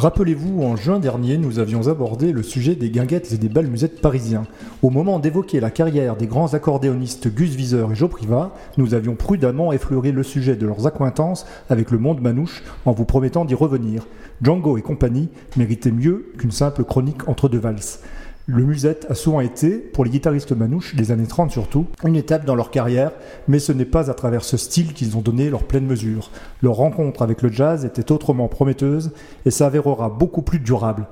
Rappelez-vous, en juin dernier, nous avions abordé le sujet des guinguettes et des bals musettes parisiens. Au moment d'évoquer la carrière des grands accordéonistes Gus Viseur et Joe Priva, nous avions prudemment effleuré le sujet de leurs accointances avec le monde manouche en vous promettant d'y revenir. Django et compagnie méritaient mieux qu'une simple chronique entre deux valses. Le musette a souvent été, pour les guitaristes manouches, des années 30 surtout, une étape dans leur carrière, mais ce n'est pas à travers ce style qu'ils ont donné leur pleine mesure. Leur rencontre avec le jazz était autrement prometteuse et s'avérera beaucoup plus durable.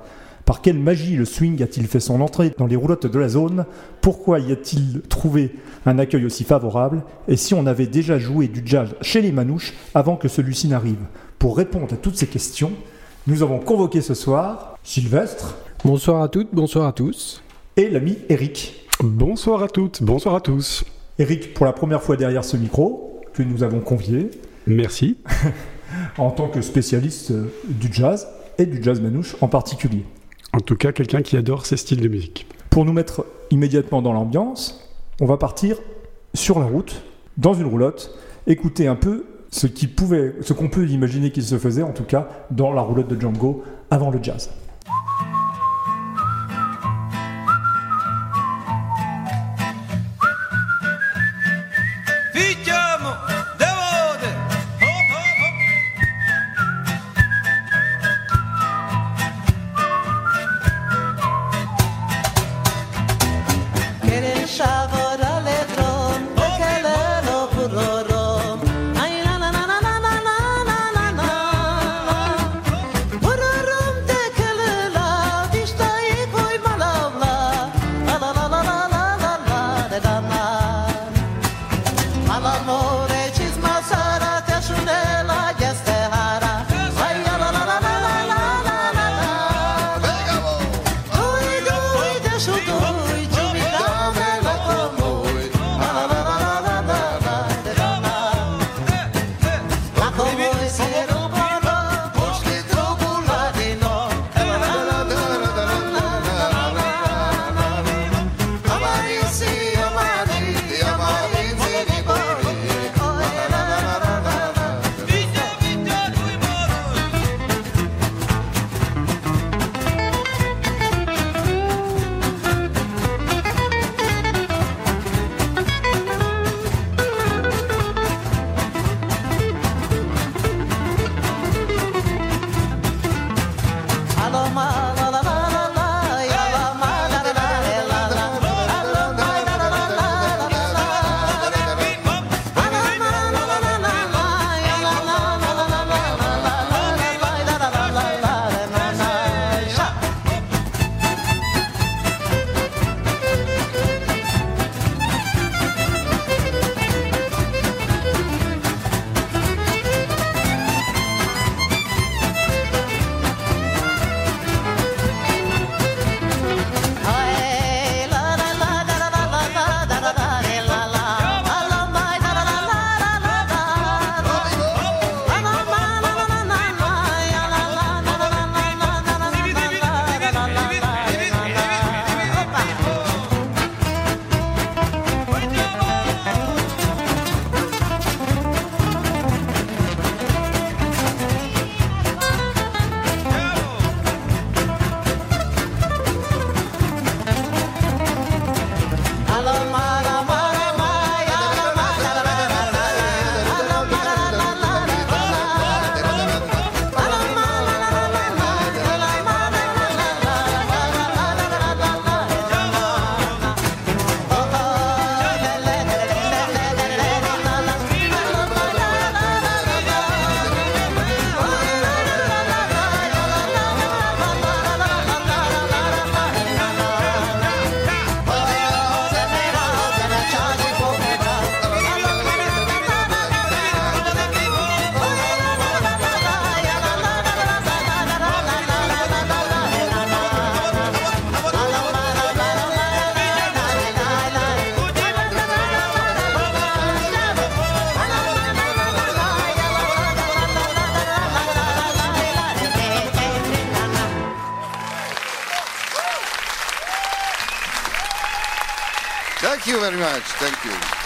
Par quelle magie le swing a-t-il fait son entrée dans les roulottes de la zone? Pourquoi y a-t-il trouvé un accueil aussi favorable? Et si on avait déjà joué du jazz chez les manouches avant que celui-ci n'arrive? Pour répondre à toutes ces questions, nous avons convoqué ce soir Sylvestre, Bonsoir à toutes, bonsoir à tous. et l'ami Eric. Bonsoir à toutes, bonsoir à tous. Eric, pour la première fois derrière ce micro, que nous avons convié Merci. en tant que spécialiste euh, du jazz et du jazz manouche en particulier. En tout cas, quelqu'un qui adore ces styles de musique. Pour nous mettre immédiatement dans l'ambiance, on va partir sur la route, dans une roulotte, écouter un peu ce qui pouvait, ce qu'on peut imaginer qu'il se faisait, en tout cas dans la roulotte de Django avant le jazz.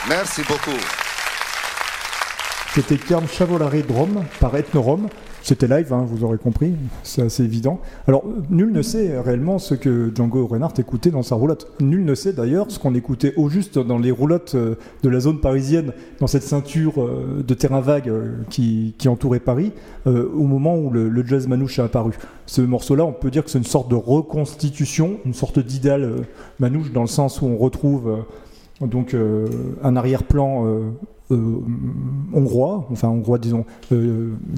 Merci beaucoup. C'était Carm Chavolare Drum par Ethnorum, C'était live, hein, vous aurez compris, c'est assez évident. Alors, nul ne sait réellement ce que Django Reinhardt écoutait dans sa roulotte. Nul ne sait d'ailleurs ce qu'on écoutait au juste dans les roulottes euh, de la zone parisienne, dans cette ceinture euh, de terrain vague euh, qui, entourait Paris, au moment où le, le jazz manouche a apparu. Ce morceau-là, on peut dire que c'est une sorte de reconstitution, une sorte d'idéal manouche, dans le sens où on retrouve donc euh, un arrière-plan euh, euh, hongrois, enfin hongrois disons,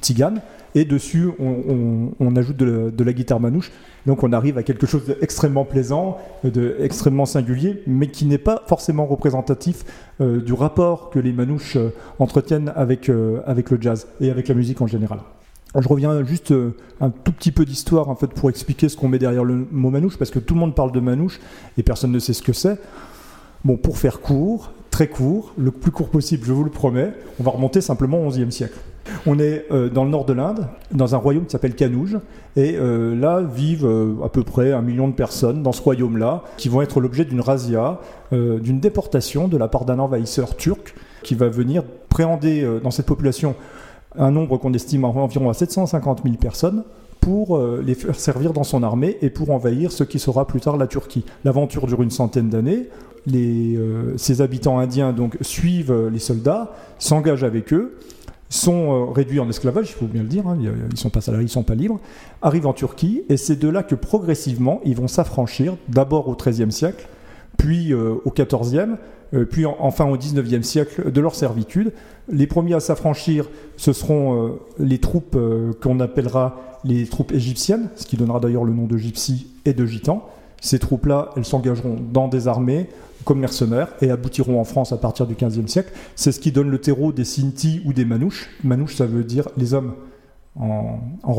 tzigane, et dessus on, ajoute de la, guitare manouche. Donc on arrive à quelque chose d'extrêmement plaisant, de singulier, mais qui n'est pas forcément représentatif du rapport que les manouches entretiennent avec, avec le jazz et avec la musique en général. Je reviens juste un tout petit peu d'histoire en fait pour expliquer ce qu'on met derrière le mot manouche parce que tout le monde parle de manouche et personne ne sait ce que c'est. Bon, pour faire court, très court, le plus court possible, je vous le promets, on va remonter simplement au XIe siècle. On est euh, dans le nord de l'Inde, dans un royaume qui s'appelle Kanouj, et euh, là vivent euh, à peu près un million de personnes dans ce royaume-là, qui vont être l'objet d'une razzia, d'une déportation de la part d'un envahisseur turc qui va venir préhender dans cette population un nombre qu'on estime à environ à 750 000 personnes pour euh, les faire servir dans son armée et pour envahir ce qui sera plus tard la Turquie. L'aventure dure une centaine d'années. Les, euh, ces habitants indiens suivent euh, les soldats, s'engagent avec eux, sont réduits en esclavage, il faut bien le dire, hein, ils sont pas salariés, ils sont pas libres, arrivent en Turquie et c'est de là que progressivement ils vont s'affranchir, d'abord au XIIIe siècle, puis au XIVe, puis en- enfin au XIXe siècle de leur servitude. Les premiers à s'affranchir, ce seront euh, les troupes euh, qu'on appellera les troupes égyptiennes, ce qui donnera d'ailleurs le nom de gypsies et de gitans. Ces troupes-là, elles s'engageront dans des armées comme mercenaires et aboutiront en France à partir du XVe siècle. C'est ce qui donne le terreau des Sinti ou des Manouches. Manouches, ça veut dire les hommes en, en.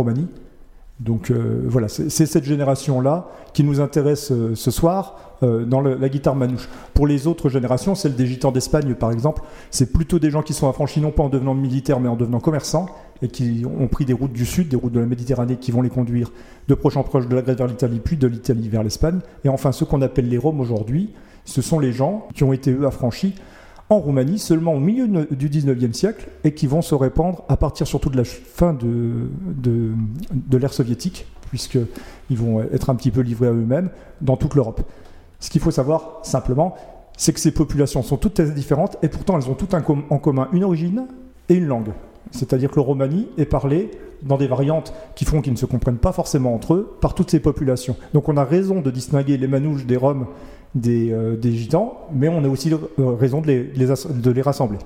Donc euh, voilà, c'est cette génération-là qui nous intéresse euh, ce soir euh, dans la guitare manouche. Pour les autres générations, celle des gitans d'Espagne par exemple, c'est plutôt des gens qui sont affranchis non pas en devenant militaires mais en devenant commerçants et qui ont pris des routes du sud, des routes de la Méditerranée qui vont les conduire de proche en proche de la Grèce vers l'Italie, puis de l'Italie vers l'Espagne. Et enfin, ceux qu'on appelle les Roms aujourd'hui, ce sont les gens qui ont été eux affranchis en Roumanie seulement au milieu du 19e siècle et qui vont se répandre à partir surtout de la fin de, de, l'ère soviétique, puisqu'ils vont être un petit peu livrés à eux-mêmes dans toute l'Europe. Ce qu'il faut savoir simplement, c'est que ces populations sont toutes très différentes et pourtant elles ont toutes un en commun une origine et une langue. C'est-à-dire que le romani est parlé dans des variantes qui font qu'ils ne se comprennent pas forcément entre eux par toutes ces populations. Donc on a raison de distinguer les manouches des roms des, euh, gitans, mais on a aussi euh, raison de les, rassembler.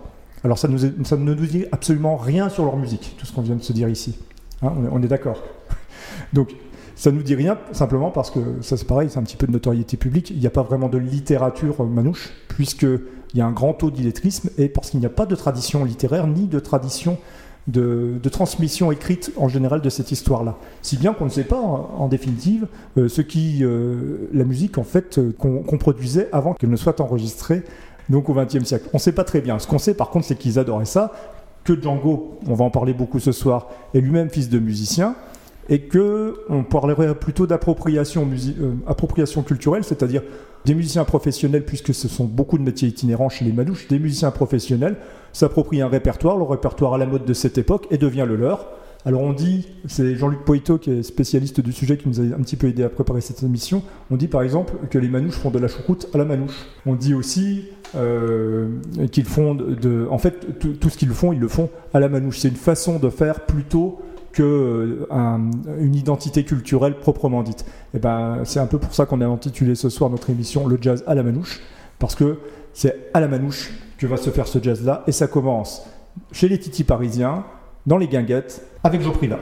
Alors ça, ne nous dit absolument rien sur leur musique, tout ce qu'on vient de se dire ici. Hein, on est, est d'accord. Donc ça nous dit rien simplement parce que ça c'est pareil, c'est un petit peu de notoriété publique. Il n'y a pas vraiment de littérature euh, manouche, puisqu'il y a un grand taux d'illettrisme et parce qu'il n'y a pas de tradition littéraire ni de tradition de, transmission écrite en général de cette histoire-là. Si bien qu'on ne sait pas, en, définitive, euh, ce qui, euh, la musique en fait euh, qu'on qu'on produisait avant qu'elle ne soit enregistrée, donc au XXe siècle. On ne sait pas très bien. Ce qu'on sait par contre, c'est qu'ils adoraient ça, que Django, on va en parler beaucoup ce soir, est lui-même fils de musicien, et que on parlerait plutôt d'appropriation euh, culturelle, c'est-à-dire des musiciens professionnels, puisque ce sont beaucoup de métiers itinérants chez les Manouches, des musiciens professionnels s'approprient un répertoire, le répertoire à la mode de cette époque, et devient le leur. Alors on dit, c'est Jean-Luc Poito qui est spécialiste du sujet qui nous a un petit peu aidé à préparer cette émission, on dit par exemple que les manouches font de la choucroute à la manouche. On dit aussi euh, qu'ils font de, En fait, tout ce qu'ils font, ils le font à la manouche. C'est une façon de faire plutôt euh, un- une identité culturelle proprement dite. Et ben, c'est un peu pour ça qu'on a intitulé ce soir notre émission Le jazz à la manouche, parce que c'est à la manouche que va se faire ce jazz-là, et ça commence chez les titis parisiens, dans les guinguettes, avec Joprila.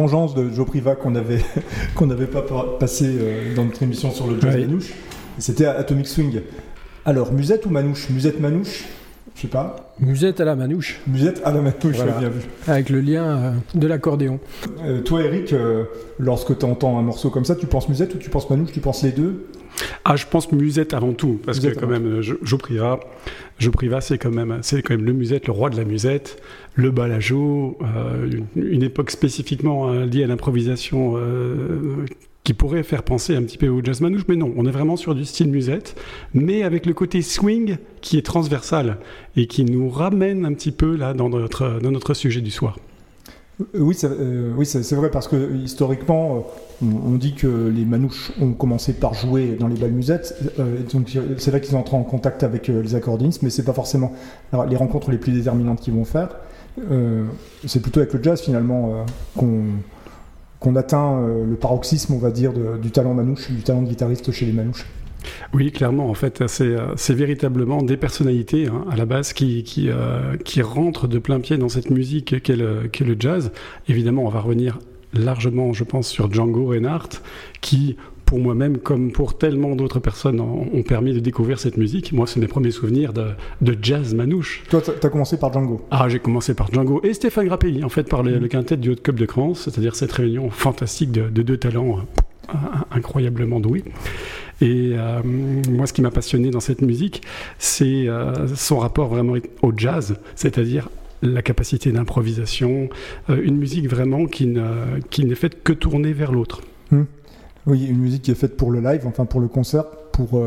Vengeance de Joe Priva qu'on avait qu'on n'avait pas pa- passé euh, dans notre émission sur le jazz Oui. manouche. C'était Atomic Swing. Alors, musette ou manouche? Musette manouche? Je sais pas. Musette à la manouche, Musette à la manouche, Voilà. bien vu. avec le lien euh, de l'accordéon. Euh, toi, Eric, euh, lorsque tu entends un morceau comme ça, tu penses musette ou tu penses manouche? Tu penses les deux? Ah, je pense musette avant tout, parce Musette que quand même, Jo- Joe Priva, Joe Priva, c'est quand même, c'est quand même le musette, le roi de la musette, le balajo, euh, une, une époque spécifiquement euh, liée à l'improvisation euh, qui pourrait faire penser un petit peu au jazz manouche, mais non, on est vraiment sur du style musette, mais avec le côté swing qui est transversal et qui nous ramène un petit peu là dans notre sujet du soir. Oui, euh, oui, c'est- vrai parce que historiquement, euh, on, dit que les manouches ont commencé par jouer dans les bals musettes, euh, donc c'est là qu'ils entrent en contact avec les accordéonistes, mais c'est pas forcément les rencontres les plus déterminantes qu'ils vont faire. C'est plutôt avec le jazz finalement qu'on atteint le paroxysme, on va dire, du talent manouche, du talent de guitariste chez les manouches. Oui, clairement, en fait, c'est euh, véritablement des personnalités hein, à la base qui, qui, euh, qui rentrent de plein pied dans cette musique qu'est le, le jazz. Évidemment, on va revenir largement, je pense, sur Django Reinhardt, qui, pour moi-même, comme pour tellement d'autres personnes, ont, permis de découvrir cette musique. Moi, c'est mes premiers souvenirs de, de jazz manouche. Toi, tu as commencé par Django. Ah, j'ai commencé par Django et Stéphane Grappelli, en fait, par le, le quintet du Haut Club de France, c'est-à-dire cette réunion fantastique de, de deux talents euh, incroyablement doués. Et euh, moi, ce qui m'a passionné dans cette musique, c'est euh, son rapport vraiment au jazz, c'est-à-dire la capacité d'improvisation, euh, une musique vraiment qui qui n'est faite que tourner vers l'autre. Oui, une musique qui est faite pour le live, enfin pour le concert, pour,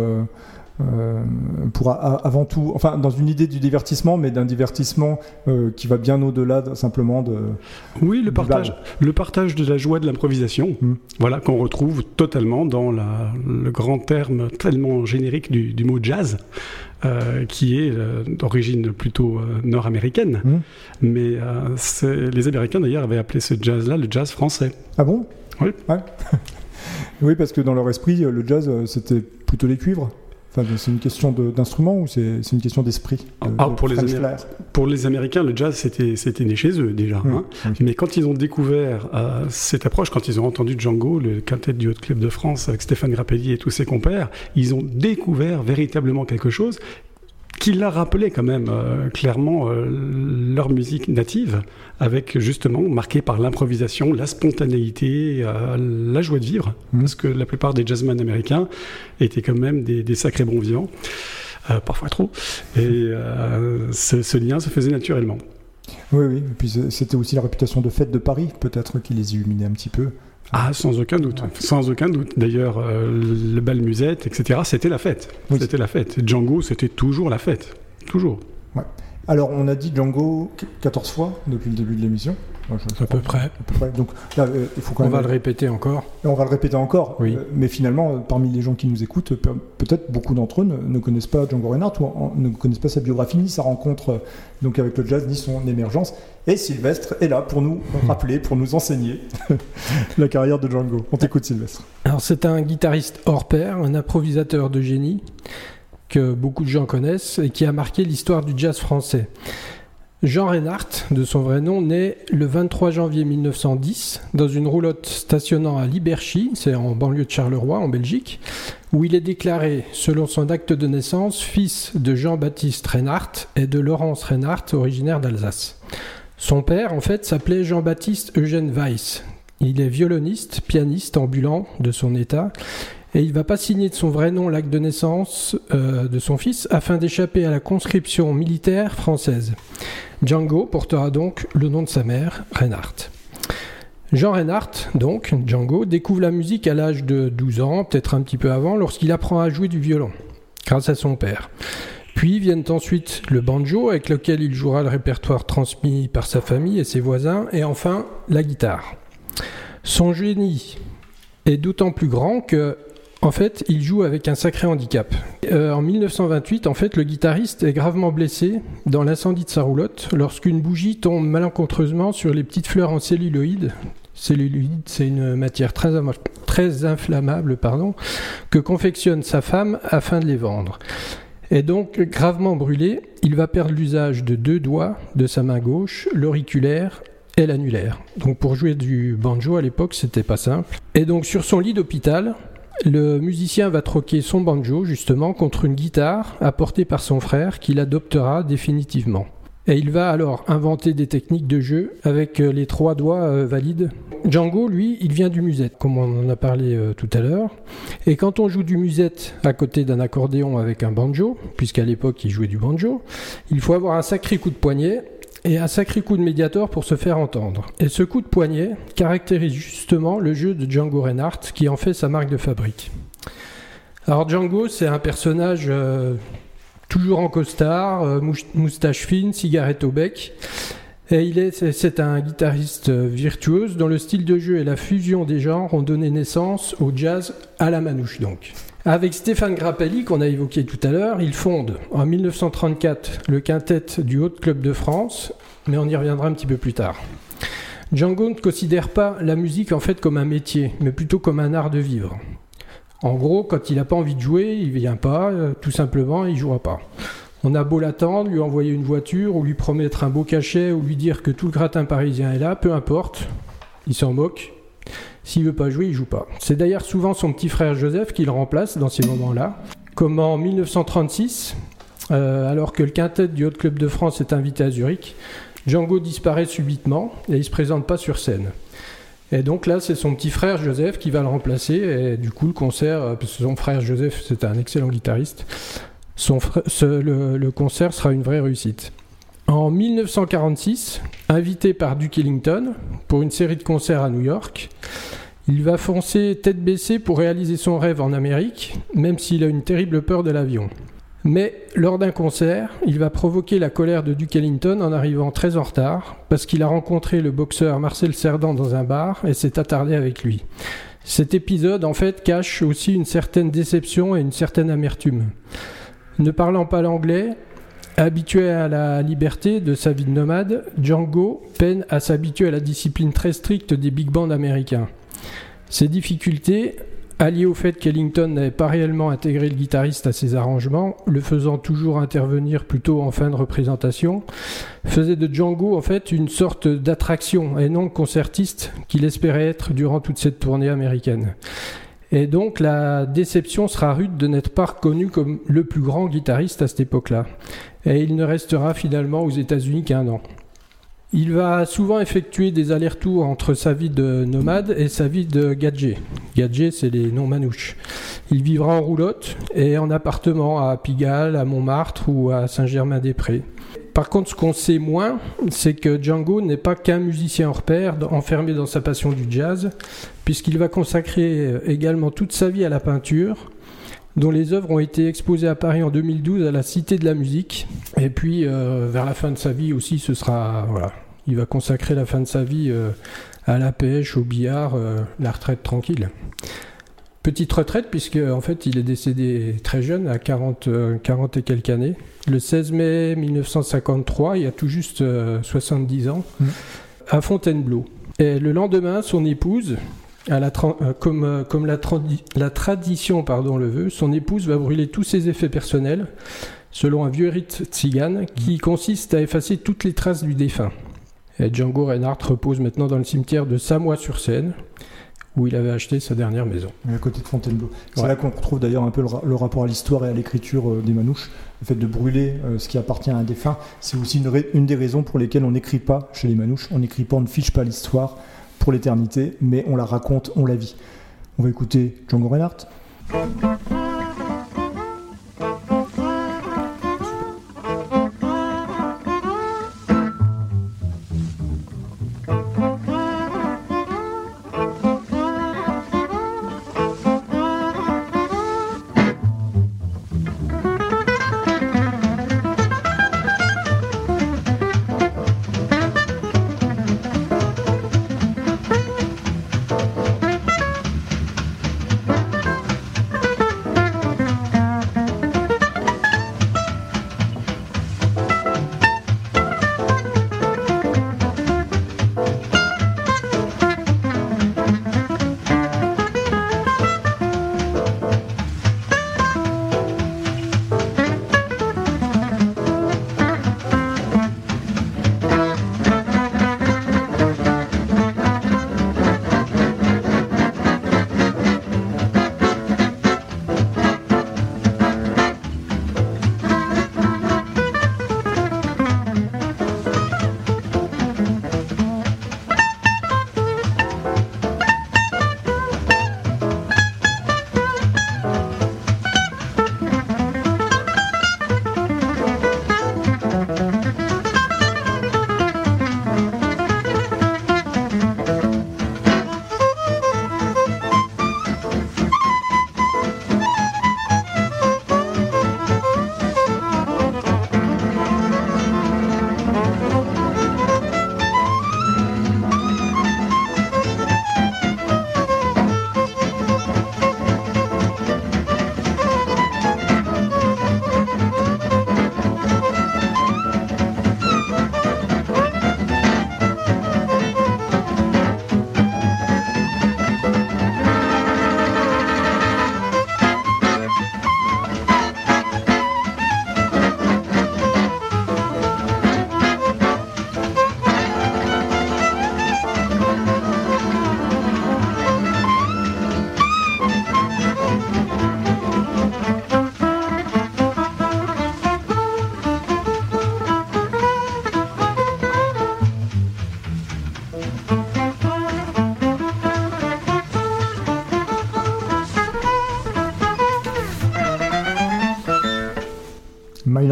pour a- a- avant tout, enfin dans une idée du divertissement, mais d'un divertissement euh, qui va bien au-delà de- simplement de. Oui, le partage, bal. le partage de la joie de l'improvisation, Mm. voilà, qu'on retrouve totalement dans la- le grand terme tellement générique du, du mot jazz, euh, qui est euh, d'origine plutôt euh, nord-américaine. Mm. Mais euh, les Américains d'ailleurs avaient appelé ce jazz-là le jazz français. Ah bon? Oui. Ouais. oui, parce que dans leur esprit, euh, le jazz, euh, c'était plutôt les cuivres. Enfin, c'est une question d'instrument ou c'est une question d'esprit de- Ah, de pour les Pour Américains, le jazz, c'était né chez eux déjà. Mm. hein. Mais quand ils ont découvert euh, cette approche, quand ils ont entendu Django, le quintet du Haut Club de France avec Stéphane Grappelli et tous ses compères, ils ont découvert véritablement quelque chose qui leur rappelait quand même euh, clairement euh, leur musique native, avec justement marquée par l'improvisation, la spontanéité, euh, la joie de vivre, Mhm. parce que la plupart des jazzmen américains étaient quand même des, des sacrés bons vivants, parfois trop, et ce, ce lien se faisait naturellement. Oui, oui. Et puis c'était aussi la réputation de fête de Paris, peut-être, qui les illuminait un petit peu. Ah, sans aucun doute, sans aucun doute. D'ailleurs, euh, le bal musette, etc., c'était la fête. Oui. C'était la fête. Django, c'était toujours la fête. Toujours. Alors, on a dit Django 14 fois depuis le début de l'émission. Moi, je- je À peu près. À peu près. Donc là, euh, il faut quand On même. va le répéter encore. On va le répéter encore. Oui. Euh, mais finalement, euh, parmi les gens qui nous écoutent, pe- peut-être beaucoup d'entre eux ne, ne connaissent pas Django Reinhardt ou en- ne connaissent pas sa biographie ni sa rencontre donc avec le jazz ni son émergence. Et Sylvestre est là pour nous rappeler, pour nous enseigner la carrière de Django. On t'écoute, Sylvestre. Alors c'est un guitariste hors pair, un improvisateur de génie que beaucoup de gens connaissent et qui a marqué l'histoire du jazz français. Jean Reinhardt, de son vrai nom, naît le 23 janvier 1910 dans une roulotte stationnant à Liberchy, c'est en banlieue de Charleroi, en Belgique, où il est déclaré, selon son acte de naissance, fils de Jean-Baptiste Reinhardt et de Laurence Reinhardt, originaire d'Alsace. Son père, en fait, s'appelait Jean-Baptiste Eugène Weiss. Il est violoniste, pianiste ambulant de son état, et il va pas signer de son vrai nom l'acte de naissance euh, de son fils afin d'échapper à la conscription militaire française. Django portera donc le nom de sa mère, Reinhardt. Jean Reinhardt, donc, Django, découvre la musique à l'âge de 12 ans, peut-être un petit peu avant, lorsqu'il apprend à jouer du violon, grâce à son père. Puis viennent ensuite le banjo, avec lequel il jouera le répertoire transmis par sa famille et ses voisins, et enfin la guitare. Son génie est d'autant plus grand que, en fait, il joue avec un sacré handicap. Euh, en 1928, en fait, le guitariste est gravement blessé dans l'incendie de sa roulotte lorsqu'une bougie tombe malencontreusement sur les petites fleurs en celluloïd. Celluloïd, c'est une matière très, très inflammable, pardon, que confectionne sa femme afin de les vendre. Et donc, gravement brûlé, il va perdre l'usage de deux doigts de sa main gauche, l'auriculaire et l'annulaire. Donc pour jouer du banjo à l'époque, c'était pas simple. Et donc sur son lit d'hôpital, le musicien va troquer son banjo justement contre une guitare apportée par son frère qu'il adoptera définitivement. Et il va alors inventer des techniques de jeu avec euh, les trois doigts euh, valides. Django, lui, il vient du musette, comme on en a parlé euh, tout à l'heure. Et quand on joue du musette à côté d'un accordéon avec un banjo, puisqu'à l'époque il jouait du banjo, il faut avoir un sacré coup de poignet et un sacré coup de médiator pour se faire entendre. Et ce coup de poignet caractérise justement le jeu de Django Reinhardt qui en fait sa marque de fabrique. Alors Django, c'est un personnage euh, toujours en costard, euh, moustache fine, cigarette au bec. Et il est, c'est- c'est un guitariste euh, virtuose dont le style de jeu et la fusion des genres ont donné naissance au jazz à la manouche donc. Avec Stéphane Grappelli, qu'on a évoqué tout à l'heure, il fonde en 1934 le quintet du Haut Club de France, mais on y reviendra un petit peu plus tard. Django ne considère pas la musique en fait comme un métier, mais plutôt comme un art de vivre. En gros, quand il n'a pas envie de jouer, il vient pas, euh, tout simplement, il jouera pas. On a beau l'attendre, lui envoyer une voiture, ou lui promettre un beau cachet, ou lui dire que tout le gratin parisien est là, peu importe, il s'en moque. S'il veut pas jouer, il joue pas. C'est d'ailleurs souvent son petit frère Joseph qui le remplace dans ces moments-là. Comme en 1936, euh, alors que le quintet du Haut Club de France est invité à Zurich, Django disparaît subitement et il se présente pas sur scène. Et donc là, c'est son petit frère Joseph qui va le remplacer. Et du coup, le concert, euh, parce que son frère Joseph, c'était un excellent guitariste, le concert sera une vraie réussite. En 1946, invité par Duke Ellington pour une série de concerts à New York, il va foncer tête baissée pour réaliser son rêve en Amérique, même s'il a une terrible peur de l'avion. Mais lors d'un concert, il va provoquer la colère de Duke Ellington en arrivant très en retard, parce qu'il a rencontré le boxeur Marcel Cerdan dans un bar et s'est attardé avec lui. Cet épisode, en fait, cache aussi une certaine déception et une certaine amertume. Ne parlant pas l'anglais, habitué à la liberté de sa vie de nomade, Django peine à s'habituer à la discipline très stricte des big bands américains. Ces difficultés, alliées au fait qu'Ellington n'avait pas réellement intégré le guitariste à ses arrangements, le faisant toujours intervenir plutôt en fin de représentation, faisaient de Django en fait une sorte d'attraction et non concertiste qu'il espérait être durant toute cette tournée américaine. Et donc la déception sera rude de n'être pas reconnu comme le plus grand guitariste à cette époque-là. Et il ne restera finalement aux États-Unis qu'un an. Il va souvent effectuer des allers-retours entre sa vie de nomade et sa vie de gadget. Gadget, c'est les noms manouches. Il vivra en roulotte et en appartement à Pigalle, à Montmartre ou à Saint-Germain-des-Prés. Par contre, ce qu'on sait moins, c'est que Django n'est pas qu'un musicien hors pair, enfermé dans sa passion du jazz, puisqu'il va consacrer également toute sa vie à la peinture, dont les œuvres ont été exposées à Paris en 2012 à la Cité de la Musique. Et puis, euh, vers la fin de sa vie aussi, ce sera. Voilà. Il va consacrer la fin de sa vie euh, à la pêche, au billard, euh, la retraite tranquille. Petite retraite, puisque en fait, il est décédé très jeune, à 40, euh, 40 et quelques années. Le 16 mai 1953, il y a tout juste euh, 70 ans, Mhm. à Fontainebleau. Et le lendemain, son épouse, à la tra- euh, comme, euh, comme la, tradi- la tradition pardon, le veut, son épouse va brûler tous ses effets personnels, selon un vieux rite tzigane qui consiste à effacer toutes les traces du défunt. Et Django Reinhardt repose maintenant dans le cimetière de Samois-sur-Seine, où il avait acheté sa dernière maison. à côté de Fontainebleau. C'est Ouais. là qu'on retrouve d'ailleurs un peu le, ra- le rapport à l'histoire et à l'écriture euh, des manouches. Le fait de brûler euh, ce qui appartient à un défunt, c'est aussi une, une des raisons pour lesquelles on n'écrit pas chez les manouches. On n'écrit pas, on ne fiche pas l'histoire l'éternité, mais on la raconte, on la vit. On va écouter Django Reinhardt.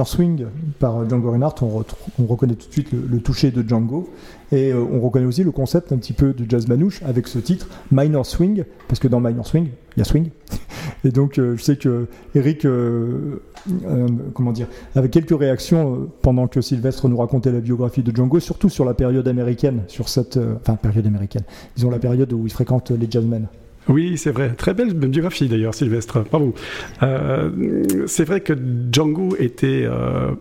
Swing par Django Reinhardt, on, reconnaît tout de suite le, toucher de Django. Et euh, on reconnaît aussi le concept un petit peu de jazz manouche avec ce titre Minor Swing, parce que dans Minor Swing, il y a swing. Et donc, euh, je sais que Eric, euh, comment dire, avait quelques réactions pendant que Sylvestre nous racontait la biographie de Django, surtout sur la période américaine, sur cette, enfin période américaine, disons la période où il fréquente les jazzmen. Oui, c'est vrai. Très belle biographie d'ailleurs, Sylvestre. Bravo. Euh, c'est vrai que Django était euh,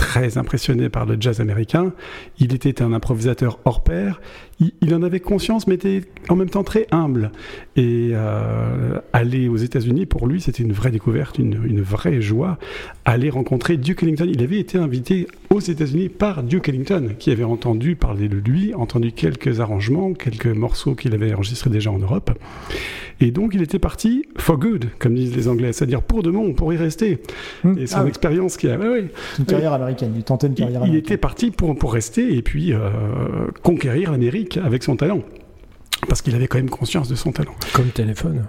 très impressionné par le jazz américain. Il était un improvisateur hors pair. Il, en avait conscience, mais était en même temps très humble. Et euh, aller aux États-Unis, pour lui, c'était une vraie découverte, une, une vraie joie. Aller rencontrer Duke Ellington. Il avait été invité aux États-Unis par Duke Ellington, qui avait entendu parler de lui, entendu quelques arrangements, quelques morceaux qu'il avait enregistrés déjà en Europe. Et donc, il était parti for good, comme disent les Anglais, c'est-à-dire pour de bon, pour y rester. Hmm. Et son Ah oui, expérience qui a. ouais, ouais. c'est une carrière américaine, il tentait une Il, carrière il américaine. était parti pour, pour rester et puis euh, conquérir l'Amérique avec son talent. Parce qu'il avait quand même conscience de son talent. Comme téléphone.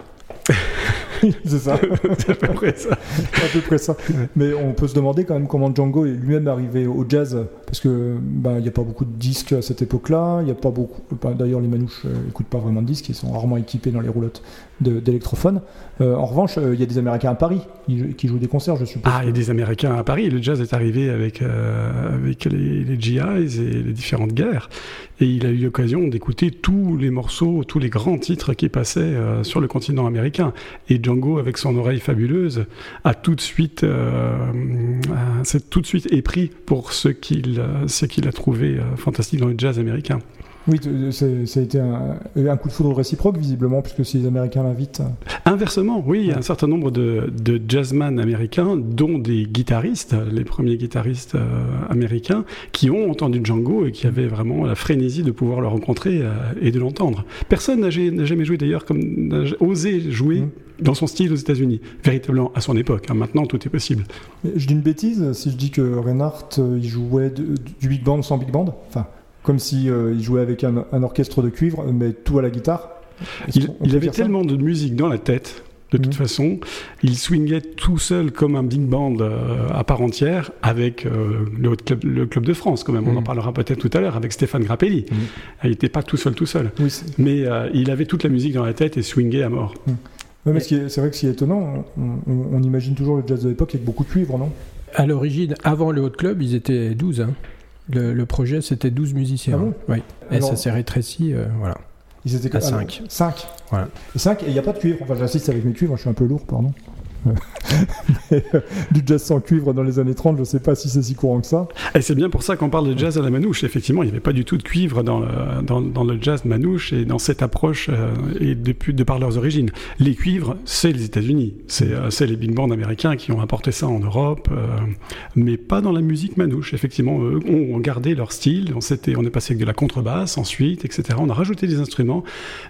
c'est ça. C'est à peu près ça. à peu près ça. Mais on peut se demander quand même comment Django est lui-même arrivé au jazz, parce que bah, il n'y a pas beaucoup de disques à cette époque-là. Il y a pas beaucoup. bah, D'ailleurs, les manouches n'écoutent pas vraiment de disques, ils sont rarement équipés dans les roulottes d'électrophones. Euh, en revanche, euh, il y a des Américains à Paris qui, qui jouent des concerts, je suppose. Ah, il y a des Américains à Paris. Le jazz est arrivé avec, euh, avec les, les GIs et les différentes guerres. Et il a eu l'occasion d'écouter tous les morceaux, tous les grands titres qui passaient euh, sur le continent américain. Et Django, avec son oreille fabuleuse, a tout de suite, euh, s'est tout de suite épris pour ce qu'il euh, a trouvé euh, fantastique dans le jazz américain. Oui, t- c'est- ça a été un, un coup de foudre réciproque, visiblement, puisque si les Américains l'invitent. euh, Inversement, oui, il y a un certain nombre de, de jazzman américains, dont des guitaristes, les premiers guitaristes euh, américains, qui ont entendu Django et qui avaient vraiment la frénésie de pouvoir le rencontrer euh, et de l'entendre. Personne n'a ja- n'a jamais joué d'ailleurs, comme n'a osé jouer Mhm. dans son style aux États-Unis, véritablement à son époque. hein. Maintenant, tout est possible. Je dis une bêtise si je dis que Reinhardt euh, il jouait du big band sans big band, enfin comme si euh, il jouait avec un, un orchestre de cuivre, mais tout à la guitare. Il, avait tellement de musique dans la tête, de toute Mhm. façon. Il swingait tout seul comme un big band euh, à part entière avec euh, le, Haut club, le Club de France, quand même. On Mhm. en parlera peut-être tout à l'heure avec Stéphane Grappelli. Mhm. Il n'était pas tout seul, tout seul. Oui, c'est Mais euh, il avait toute la musique dans la tête et swingait à mort. ouais, mais ce c'est vrai que ce qui est étonnant, on, on- on imagine toujours le jazz de l'époque avec beaucoup de cuivre, non? À l'origine, avant le Hot Club, ils étaient 12. hein. Le, le projet, c'était 12 musiciens. Ah bon oui. Et Alors- ça s'est rétréci. euh, voilà. Ils étaient À alors, cinq. cinq. Voilà. Et cinq, et il n'y a pas de cuivre. Enfin, j'assiste avec mes cuivres, je suis un peu lourd, pardon. Mais, euh, du jazz sans cuivre dans les années 30, je ne sais pas si c'est si courant que ça. Et c'est bien pour ça qu'on parle de jazz à la manouche. Effectivement, il n'y avait pas du tout de cuivre dans le, dans, dans le jazz manouche et dans cette approche euh, et depuis, de par leurs origines. Les cuivres, c'est les États-Unis. C'est euh, les big bands américains qui ont apporté ça en Europe, euh, mais pas dans la musique manouche. Effectivement, eux ont gardé leur style. On, on est passé avec de la contrebasse ensuite, etc. On a rajouté des instruments,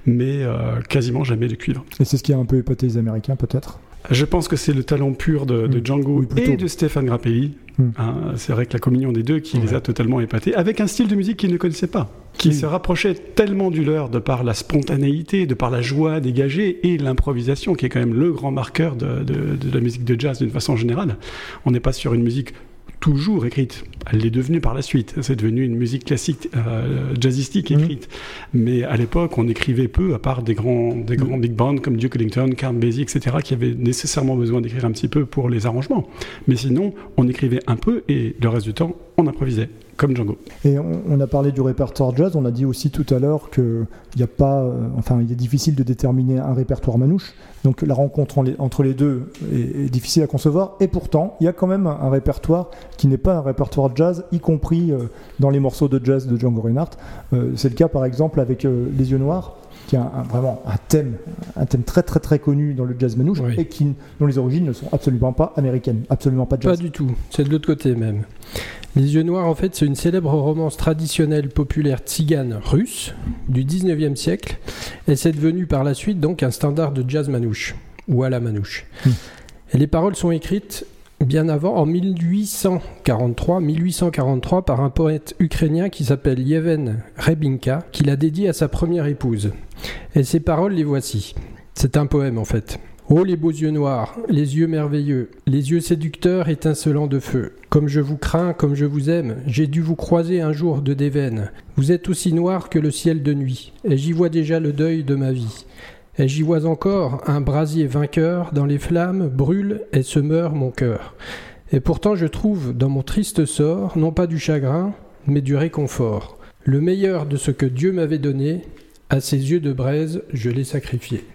mais quasiment jamais de cuivre. Et c'est ce qui a un peu épaté les Américains, peut-être? Je pense que c'est le talent pur de, de Mm. Django Oui, et de Stéphane Grappelli. Mm. Hein, c'est vrai que la communion des deux qui les a totalement épatés, avec un style de musique qu'ils ne connaissaient pas, qui se rapprochait tellement du leur de par la spontanéité, de par la joie dégagée et l'improvisation, qui est quand même le grand marqueur de, de- de la musique de jazz d'une façon générale. On n'est pas sur une musique toujours écrite. Elle l'est devenue par la suite. C'est devenu une musique classique, euh, jazzistique Mhm. écrite. Mais à l'époque, on écrivait peu, à part des grands, des grands big bands comme Duke Ellington, Count Basie, etc., qui avaient nécessairement besoin d'écrire un petit peu pour les arrangements. Mais sinon, on écrivait un peu et le reste du temps, on improvisait, comme Django. Et on, on a parlé du répertoire jazz, on a dit aussi tout à l'heure qu'il n'y a pas, euh, enfin, il est difficile de déterminer un répertoire manouche. Donc la rencontre en les- entre les deux est, est difficile à concevoir. Et pourtant, il y a quand même un, un répertoire qui n'est pas un répertoire jazz, y compris euh, dans les morceaux de jazz de Django Reinhardt. Euh, C'est le cas par exemple avec Les Yeux Noirs qui a un- vraiment un thème, un thème très très très connu dans le jazz manouche Oui. et qui, dont les origines ne sont absolument pas américaines, absolument pas Pas jazz. du tout. C'est de l'autre côté même. Les yeux noirs, en fait, c'est une célèbre romance traditionnelle populaire tzigane russe du 19e siècle. Et c'est devenu par la suite donc un standard de jazz manouche, ou à la manouche. Hmm. Et les paroles sont écrites bien avant, en 1843, 1843 par un poète ukrainien qui s'appelle Yeven Rebinka, qu'il a dédié à sa première épouse. Et ces paroles, les voici. C'est un poème en fait. Oh les beaux yeux noirs, les yeux merveilleux, les yeux séducteurs étincelants de feu. Comme je vous crains, comme je vous aime, j'ai dû vous croiser un jour de déveine. Vous êtes aussi noir que le ciel de nuit, et j'y vois déjà le deuil de ma vie. Et j'y vois encore un brasier vainqueur, dans les flammes brûle et se meurt mon cœur. Et pourtant je trouve dans mon triste sort, non pas du chagrin, mais du réconfort. Le meilleur de ce que Dieu m'avait donné, à ses yeux de braise, je l'ai sacrifié.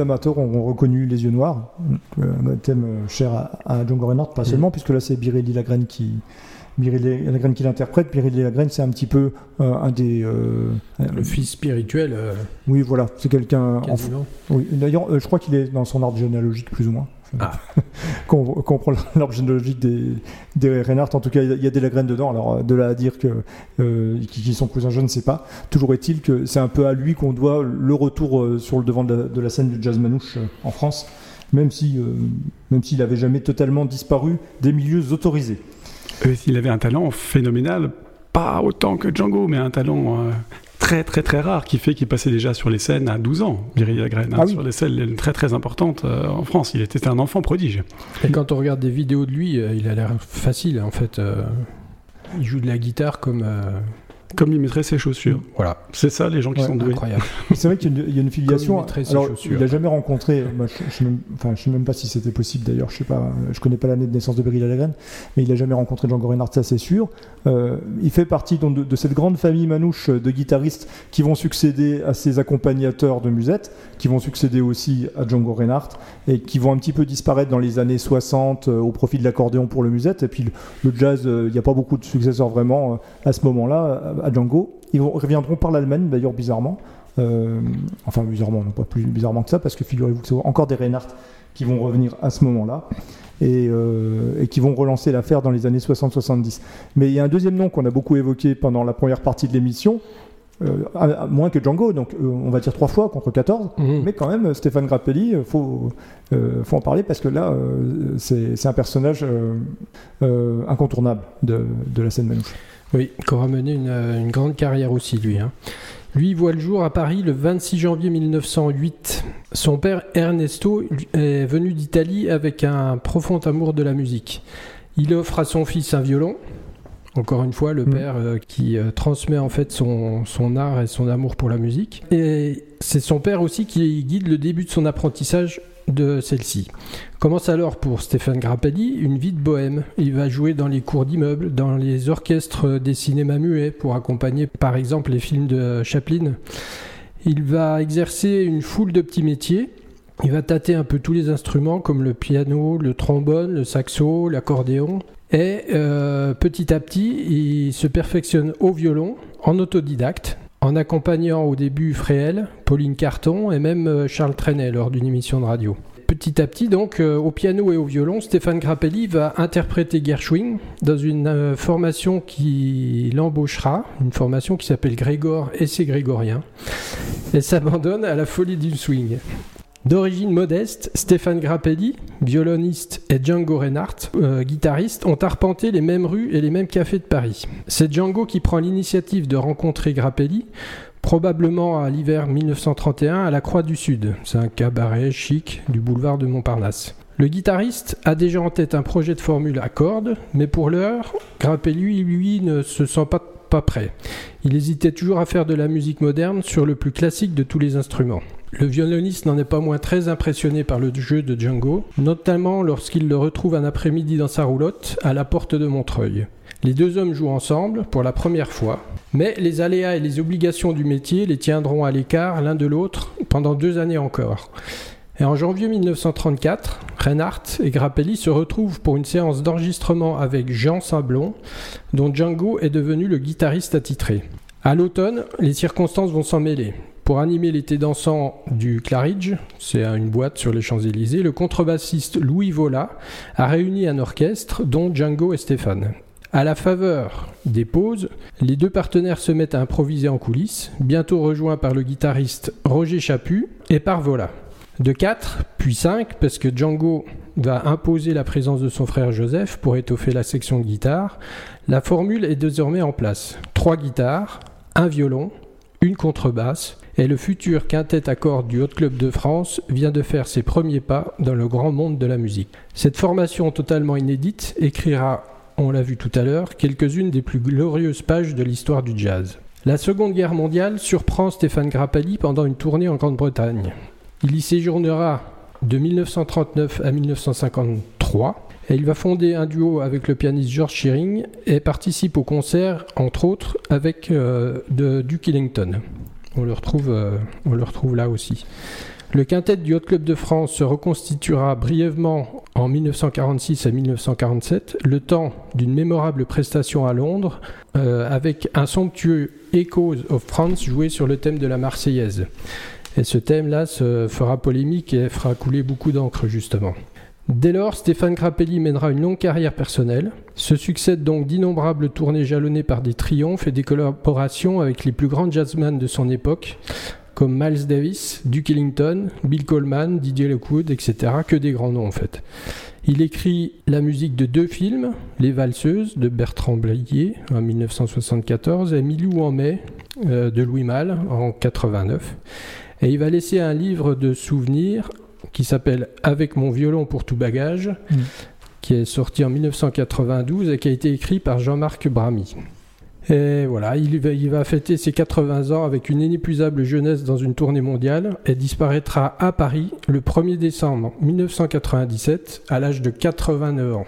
Amateurs auront reconnu Les Yeux Noirs, euh, un thème euh, cher à, à Django Reinhardt, pas seulement, puisque là c'est Biréli Lagrène qui, Biréli Lagrène qui l'interprète. Biréli Lagrène, c'est un petit peu euh, un des. euh, Le fils spirituel, euh, oui, voilà, c'est quelqu'un. en- oui, D'ailleurs, je crois qu'il est dans son arbre généalogique, plus ou moins. Ah. Quand on, quand on prend l'arbre généalogique des, des Reinhardt, en tout cas, il y a- des Lagrène dedans. Alors, de là à dire que euh, qui, sont cousins, je ne sais pas. Toujours est-il que c'est un peu à lui qu'on doit le retour euh, sur le devant de la, de la scène du jazz manouche euh, en France, même si, euh, même s'il avait jamais totalement disparu des milieux autorisés. Euh, Il avait un talent phénoménal, pas autant que Django, mais un talent très très très rare qui fait qu'il passait déjà sur les scènes à 12 ans, Biréli Lagrène, hein, Ah oui. sur les scènes très très importantes euh, en France. Il était un enfant prodige. Et quand on regarde des vidéos de lui, euh, il a l'air facile en fait. euh, il joue de la guitare comme. Comme il mettrait ses chaussures. voilà, C'est ça les gens qui Ouais, sont doués. incroyable. C'est vrai qu'il y a une, il y a une filiation. Comme il mettrait ses Alors, chaussures. il n'a jamais rencontré. moi, je, je sais même, enfin, je sais même pas si c'était possible d'ailleurs. Je sais pas. Je connais pas l'année de naissance de Beryl Lagrène, mais il a jamais rencontré Django Reinhardt, ça c'est sûr. Euh, il fait partie donc, de, de cette grande famille manouche de guitaristes qui vont succéder à ses accompagnateurs de musette, qui vont succéder aussi à Django Reinhardt et qui vont un petit peu disparaître dans les années 60 euh, au profit de l'accordéon pour le musette. Et puis le, le jazz, euh, il n'y a pas beaucoup de successeurs vraiment euh, à ce moment-là à, Django. Ils reviendront par l'Allemagne d'ailleurs bizarrement Euh, enfin, bizarrement, non pas plus bizarrement que ça, parce que figurez-vous que c'est encore des Reinhardt qui vont revenir à ce moment-là et, euh, et qui vont relancer l'affaire dans les années 60-70. Mais il y a un deuxième nom qu'on a beaucoup évoqué pendant la première partie de l'émission, euh, à- à- moins que Django, donc euh, on va dire trois fois contre 14. Mhm. Mais quand même, Stéphane Grappelli, il faut, euh, faut en parler parce que là, c'est un personnage incontournable de, de la scène manouche. Oui, qui aura mené une, euh, une grande carrière aussi, lui. hein. Lui voit le jour à Paris le 26 janvier 1908. Son père Ernesto est venu d'Italie avec un profond amour de la musique. Il offre à son fils un violon. Encore une fois, le Mm. père euh, qui euh, transmet en fait son, son art et son amour pour la musique. Et c'est son père aussi qui guide le début de son apprentissage de celle-ci. Commence alors pour Stéphane Grappelli une vie de bohème. Il va jouer dans les cours d'immeubles, dans les orchestres des cinémas muets pour accompagner par exemple les films de Chaplin. Il va exercer une foule de petits métiers. Il va tâter un peu tous les instruments comme le piano, le trombone, le saxo, l'accordéon. Et euh, petit à petit, il se perfectionne au violon en autodidacte, en accompagnant au début Fréhel, Pauline Carton et même euh, Charles Trenet lors d'une émission de radio. Petit à petit, donc, euh, au piano et au violon, Stéphane Grappelli va interpréter Gershwin dans une euh, formation qui l'embauchera, une formation qui s'appelle Grégor et ses Grégoriens, et s'abandonne à la folie du swing. D'origine modeste, Stéphane Grappelli, violoniste, et Django Reinhardt, euh, guitariste, ont arpenté les mêmes rues et les mêmes cafés de Paris. C'est Django qui prend l'initiative de rencontrer Grappelli, probablement à l'hiver 1931 à la Croix du Sud. C'est un cabaret chic du boulevard de Montparnasse. Le guitariste a déjà en tête un projet de formule à cordes, mais pour l'heure, Grappelli, lui, ne se sent pas, pas prêt. Il hésitait toujours à faire de la musique moderne sur le plus classique de tous les instruments. Le violoniste n'en est pas moins très impressionné par le jeu de Django, notamment lorsqu'il le retrouve un après-midi dans sa roulotte à la porte de Montreuil. Les deux hommes jouent ensemble pour la première fois, mais les aléas et les obligations du métier les tiendront à l'écart l'un de l'autre pendant deux années encore. Et en janvier 1934, Reinhardt et Grappelli se retrouvent pour une séance d'enregistrement avec Jean Sablon, dont Django est devenu le guitariste attitré. À l'automne, les circonstances vont s'en mêler. Pour animer l'été dansant du Claridge, c'est une boîte sur les Champs-Élysées, le contrebassiste Louis Vola a réuni un orchestre dont Django et Stéphane. À la faveur des pauses, les deux partenaires se mettent à improviser en coulisses, bientôt rejoints par le guitariste Roger Chaput et par Vola. De 4, puis 5, parce que Django va imposer la présence de son frère Joseph pour étoffer la section de guitare, la formule est désormais en place. Trois guitares, un violon, une contrebasse, et le futur quintet à cordes du Hot Club de France vient de faire ses premiers pas dans le grand monde de la musique. Cette formation totalement inédite écrira, on l'a vu tout à l'heure, quelques-unes des plus glorieuses pages de l'histoire du jazz. La Seconde Guerre mondiale surprend Stéphane Grappelli pendant une tournée en Grande-Bretagne. Il y séjournera de 1939 à 1953 et il va fonder un duo avec le pianiste George Shearing et participe au concert, entre autres, avec euh, Duke Ellington. On le, retrouve, euh, on le retrouve là aussi. Le quintet du Hot Club de France se reconstituera brièvement en 1946 à 1947, le temps d'une mémorable prestation à Londres, euh, avec un somptueux Echoes of France joué sur le thème de la Marseillaise. Et ce thème-là se fera polémique et fera couler beaucoup d'encre, justement. Dès lors, Stéphane Grappelli mènera une longue carrière personnelle. Se succèdent donc d'innombrables tournées jalonnées par des triomphes et des collaborations avec les plus grands jazzmen de son époque, comme Miles Davis, Duke Ellington, Bill Coleman, Didier Lockwood, etc. Que des grands noms en fait. Il écrit la musique de deux films, Les Valseuses de Bertrand Blier en 1974 et Milou en mai euh, de Louis Malle en 89. Et il va laisser un livre de souvenirs qui s'appelle Avec mon violon pour tout bagage, Mm. qui est sorti en 1992 et qui a été écrit par Jean-Marc Bramy. Et voilà, il va, il va fêter ses 80 ans avec une inépuisable jeunesse dans une tournée mondiale et disparaîtra à Paris le 1er décembre 1997 à l'âge de 89 ans.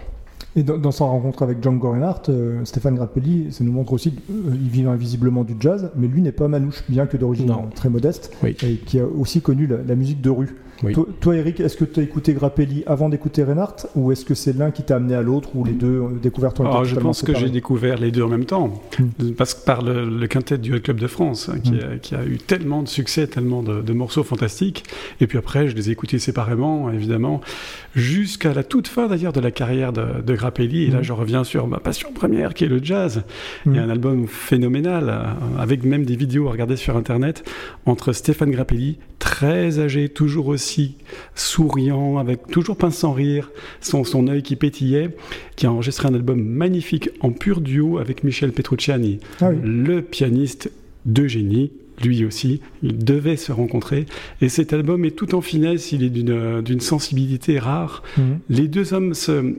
Et dans, dans sa rencontre avec Django Reinhardt, euh, Stéphane Grappelli, ça nous montre aussi qu'il vit invisiblement du jazz, mais lui n'est pas manouche, bien que d'origine très modeste, Oui. et qui a aussi connu la, la musique de rue. Oui. Toi, toi, Eric, est-ce que tu as écouté Grappelli avant d'écouter Reinhardt, ou est-ce que c'est l'un qui t'a amené à l'autre, ou les deux euh, découvertes ont été Alors, je pense que j'ai découvert les deux en même temps, parce que par le, le quintet du Hot Club de France, hein, qui, Mm. a, qui a eu tellement de succès, tellement de, de morceaux fantastiques. Et puis après, je les ai écoutés séparément, évidemment, jusqu'à la toute fin d'ailleurs de la carrière de, de Grappelli. Et là, Mm. je reviens sur ma passion première, qui est le jazz. Il y a un album phénoménal, euh, avec même des vidéos à regarder sur Internet, entre Stéphane Grappelli, très âgé, toujours aussi souriant, avec toujours pince sans rire, son, son œil qui pétillait, qui a enregistré un album magnifique en pur duo avec Michel Petrucciani, Ah oui. le pianiste de génie. Lui aussi, ils devaient se rencontrer. Et cet album est tout en finesse, il est d'une sensibilité rare. Mhm. Les deux hommes se,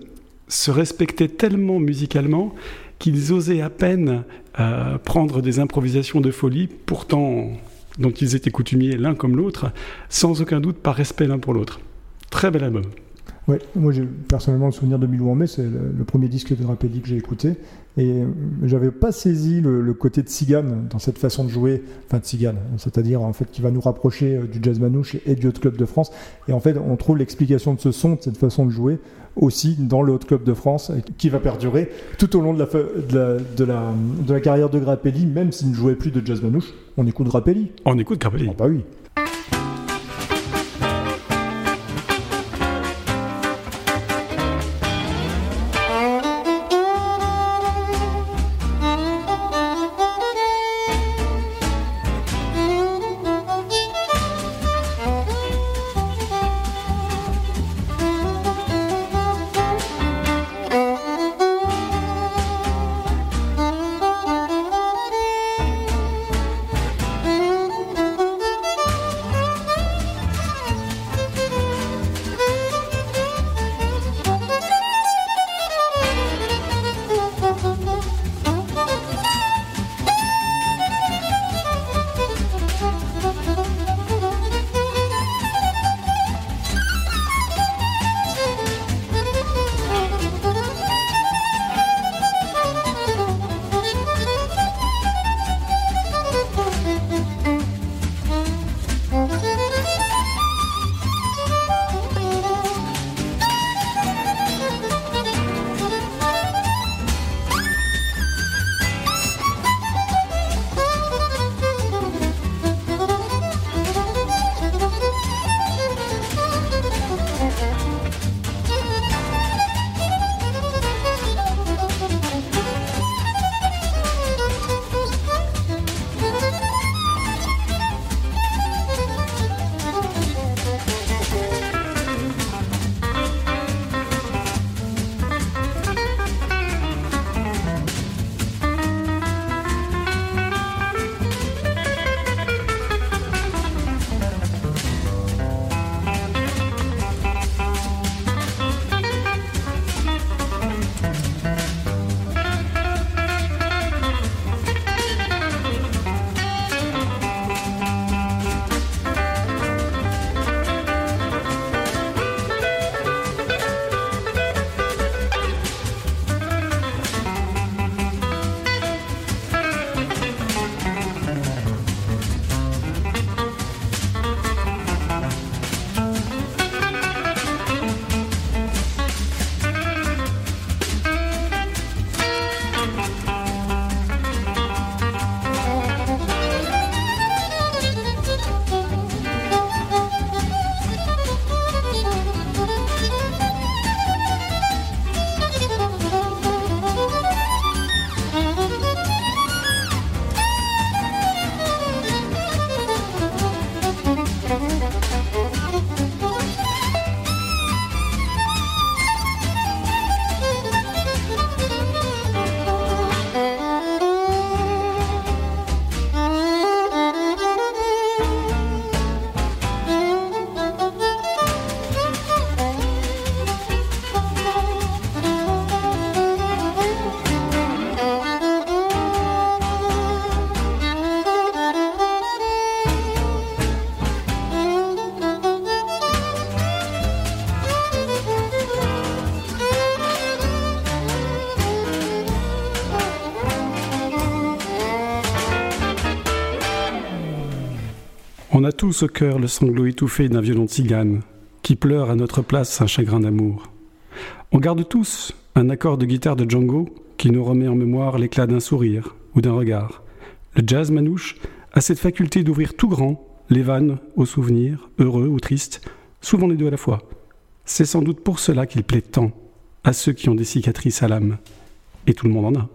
se respectaient tellement musicalement qu'ils osaient à peine euh, prendre des improvisations de folie, pourtant dont ils étaient coutumiers l'un comme l'autre, sans aucun doute par respect l'un pour l'autre. Très bel album. Ouais, moi j'ai personnellement le souvenir de Mille où en mai, c'est le, le premier disque de Grappelli que j'ai écouté. Et euh, j'avais pas saisi le, le côté de Cigane dans cette façon de jouer, enfin de Cigane, c'est-à-dire en fait qui va nous rapprocher euh, du jazz manouche et du Hot Club de France. Et en fait, on trouve l'explication de ce son, de cette façon de jouer, aussi dans le Hot Club de France, qui va perdurer tout au long de la, fa- de la, de la, de la carrière de Grappelli, même s'il ne jouait plus de jazz manouche. On écoute Grappelli. On écoute Grappelli. Ah bah oui. Tous au cœur le sanglot étouffé d'un violon cigane qui pleure à notre place un chagrin d'amour. On garde tous un accord de guitare de Django qui nous remet en mémoire l'éclat d'un sourire ou d'un regard. Le jazz manouche a cette faculté d'ouvrir tout grand les vannes aux souvenirs, heureux ou tristes, souvent les deux à la fois. C'est sans doute pour cela qu'il plaît tant à ceux qui ont des cicatrices à l'âme. Et tout le monde en a.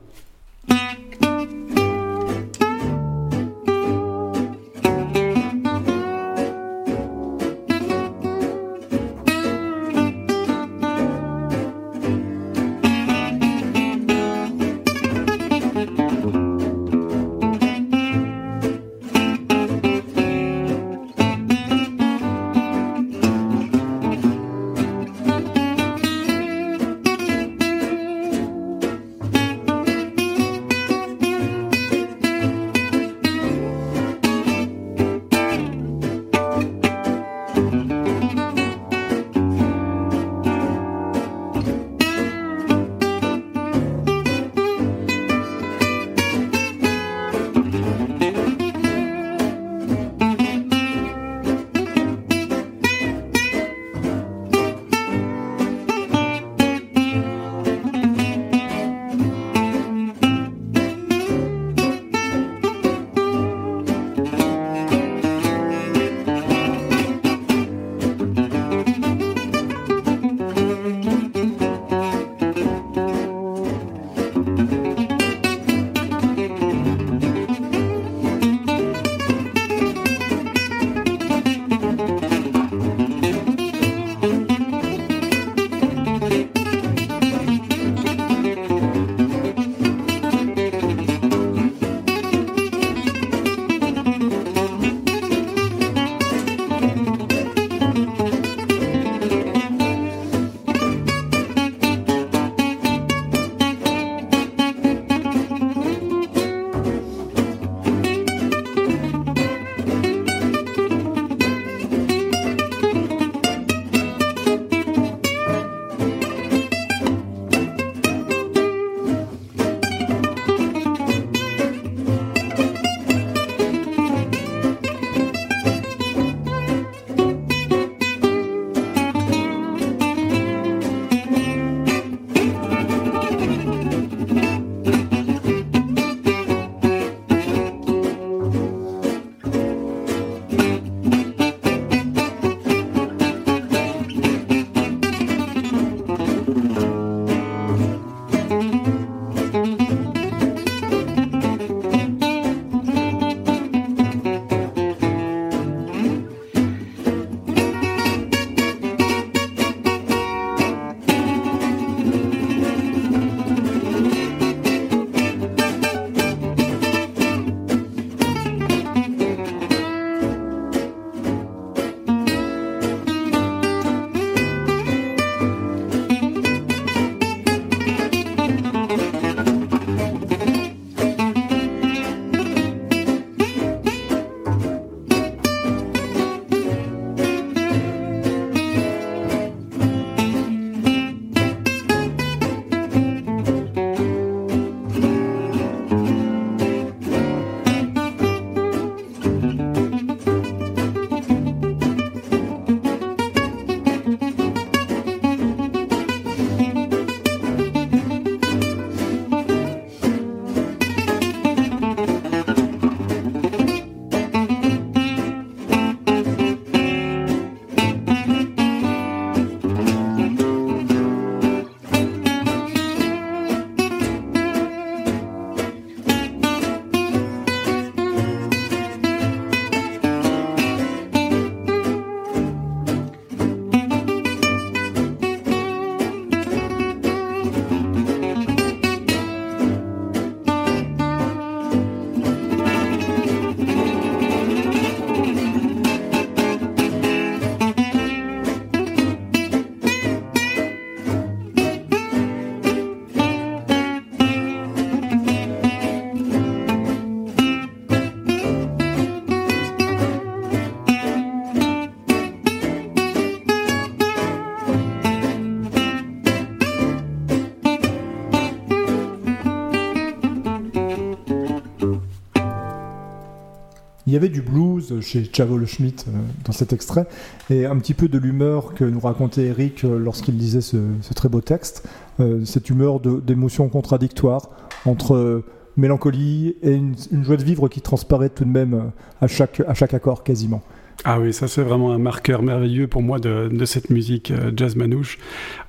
avait du blues chez Chavo Schmidt euh, dans cet extrait, et un petit peu de l'humeur que nous racontait Eric euh, lorsqu'il disait ce, très beau texte, euh, cette humeur d'émotions contradictoires entre mélancolie et une, une joie de vivre qui transparaît tout de même à chaque, à chaque accord quasiment. Ah oui, ça c'est vraiment un marqueur merveilleux pour moi de, de cette musique euh, jazz manouche.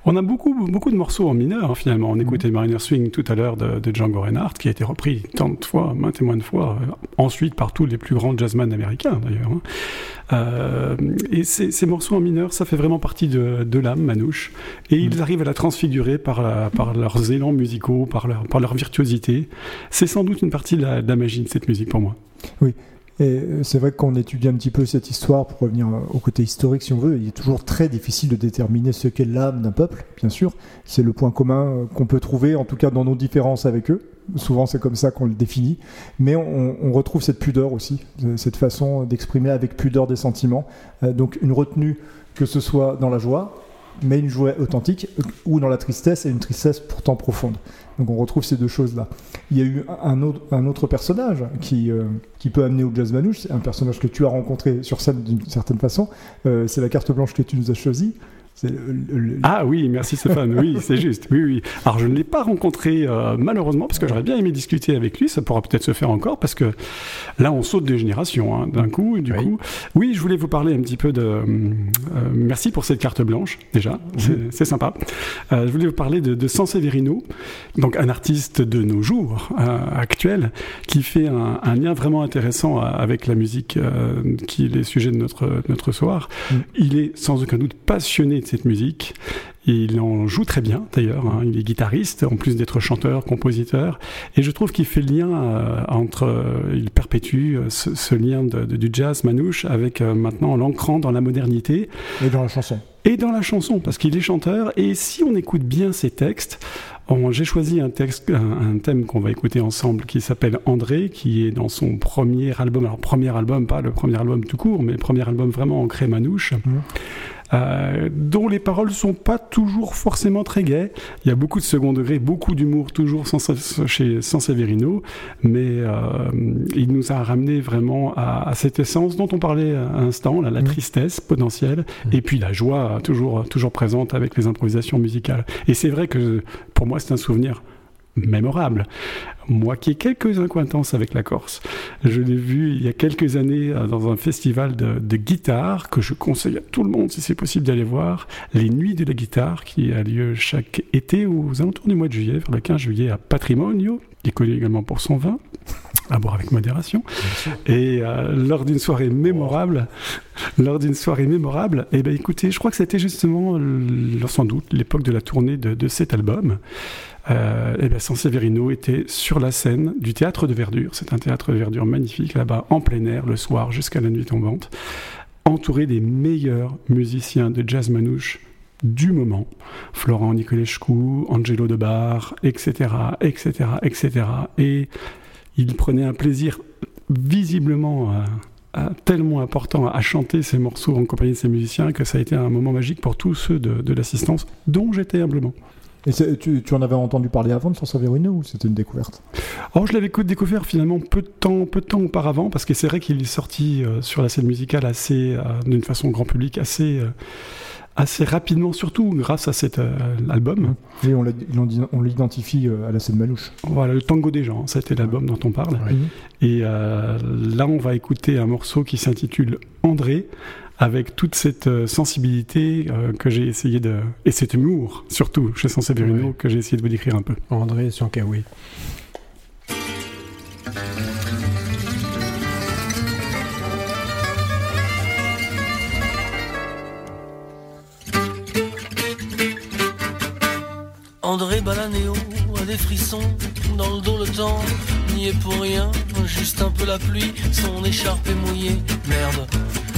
On a beaucoup, beaucoup de morceaux en mineur hein, finalement. On écoutait Mariner Swing tout à l'heure de, de Django Reinhardt qui a été repris tant de fois, maintes et maintes fois, euh, ensuite par tous les plus grands jazzmen américains d'ailleurs. hein. Euh, et ces, ces morceaux en mineur, ça fait vraiment partie de, de l'âme manouche. Et ils arrivent à la transfigurer par, la- par leurs élans musicaux, par leur, par leur virtuosité. C'est sans doute une partie de la, de la magie de cette musique pour moi. Et euh, c'est vrai qu'on étudie un petit peu cette histoire pour revenir euh, au côté historique si on veut. Il est toujours très difficile de déterminer ce qu'est l'âme d'un peuple, bien sûr. C'est le point commun euh, qu'on peut trouver, en tout cas dans nos différences avec eux. Souvent c'est comme ça qu'on le définit. Mais on, retrouve cette pudeur aussi, cette façon d'exprimer avec pudeur des sentiments. Donc une retenue, que ce soit dans la joie, mais une joie authentique, ou dans la tristesse, et une tristesse pourtant profonde. Donc on retrouve ces deux choses-là. Il y a eu un autre, un autre personnage qui, euh, qui peut amener au jazz manouche, un personnage que tu as rencontré sur scène d'une certaine façon, Euh, c'est la carte blanche que tu nous as choisie. C'est le- le- Ah oui, merci Stéphane, oui, c'est juste. Oui, oui. Alors je ne l'ai pas rencontré euh, malheureusement parce que j'aurais bien aimé discuter avec lui, ça pourra peut-être se faire encore parce que là on saute des générations hein, d'un coup. Du Oui. coup, oui, je voulais vous parler un petit peu de. euh, merci pour cette carte blanche déjà, c'est c'est sympa. Euh, je voulais vous parler de, de Sanseverino, donc un artiste de nos jours euh, actuels qui fait un, un lien vraiment intéressant avec la musique euh, qui est le sujet de notre notre soir. Mm. Il est sans aucun doute passionné de cette musique. Il en joue très bien d'ailleurs. hein. Il est guitariste en plus d'être chanteur, compositeur. Et je trouve qu'il fait le lien euh, entre, euh, il perpétue euh, ce, ce lien de- de- du jazz manouche avec maintenant l'ancrant dans la modernité Et dans la chanson. et dans la chanson parce qu'il est chanteur. Et si on écoute bien ses textes, j'ai choisi un texte, un, un thème qu'on va écouter ensemble qui s'appelle André, qui est dans son premier album. Alors premier album, pas le premier album tout court, mais premier album vraiment ancré manouche. Mhm. Euh, dont les paroles sont pas toujours forcément très gaies. Il y a beaucoup de second degré, beaucoup d'humour toujours sans, chez Sanseverino, mais euh, il nous a ramené vraiment à, à cette essence dont on parlait à l'instant, la Mhm. tristesse potentielle, et puis la joie euh, toujours, toujours présente avec les improvisations musicales. Et c'est vrai que pour moi c'est un souvenir mémorable. Moi qui ai quelques acquaintances avec la Corse, je l'ai vu il y a quelques années euh, dans un festival de, de guitare que je conseille à tout le monde si c'est possible d'aller voir, les Nuits de la guitare qui a lieu chaque été aux alentours du mois de juillet, vers le 15 juillet à Patrimonio, qui est connu également pour son vin, à boire avec modération. Et euh, lors d'une soirée mémorable, lors d'une soirée mémorable, eh ben écoutez, je crois que c'était justement sans doute l'époque de la tournée de, de cet album. Euh, eh ben Sanseverino était sur la scène du théâtre de Verdure. C'est un théâtre de Verdure magnifique là-bas, en plein air, le soir jusqu'à la nuit tombante, entouré des meilleurs musiciens de jazz manouche du moment. Florent Nicolescu, Angelo Debar, etc., etc., etc. Et il prenait un plaisir visiblement euh, euh, tellement important à chanter ces morceaux en compagnie de ces musiciens que ça a été un moment magique pour tous ceux de l'assistance, dont j'étais humblement. Et tu, tu en avais entendu parler avant de Sanseverino ou c'était une découverte? Or, je l'avais co- découvert finalement peu de temps, peu de temps auparavant, parce que c'est vrai qu'il est sorti euh, sur la scène musicale assez, euh, d'une façon grand public, assez, euh, assez rapidement, surtout grâce à cet album. On l'a- on l'identifie à la scène manouche. Voilà, le Tango des gens, c'était l'album dont on parle. Oui. Et là, on va écouter un morceau qui s'intitule André, avec toute cette euh, sensibilité euh, que j'ai essayé de. et cet humour, surtout, chez Sanseverino, Ouais. que j'ai essayé de vous décrire un peu. André Sankawi. André Balanéo a des frissons dans le dos le temps n'y est pour rien, juste un peu la pluie, son écharpe est mouillée. Merde,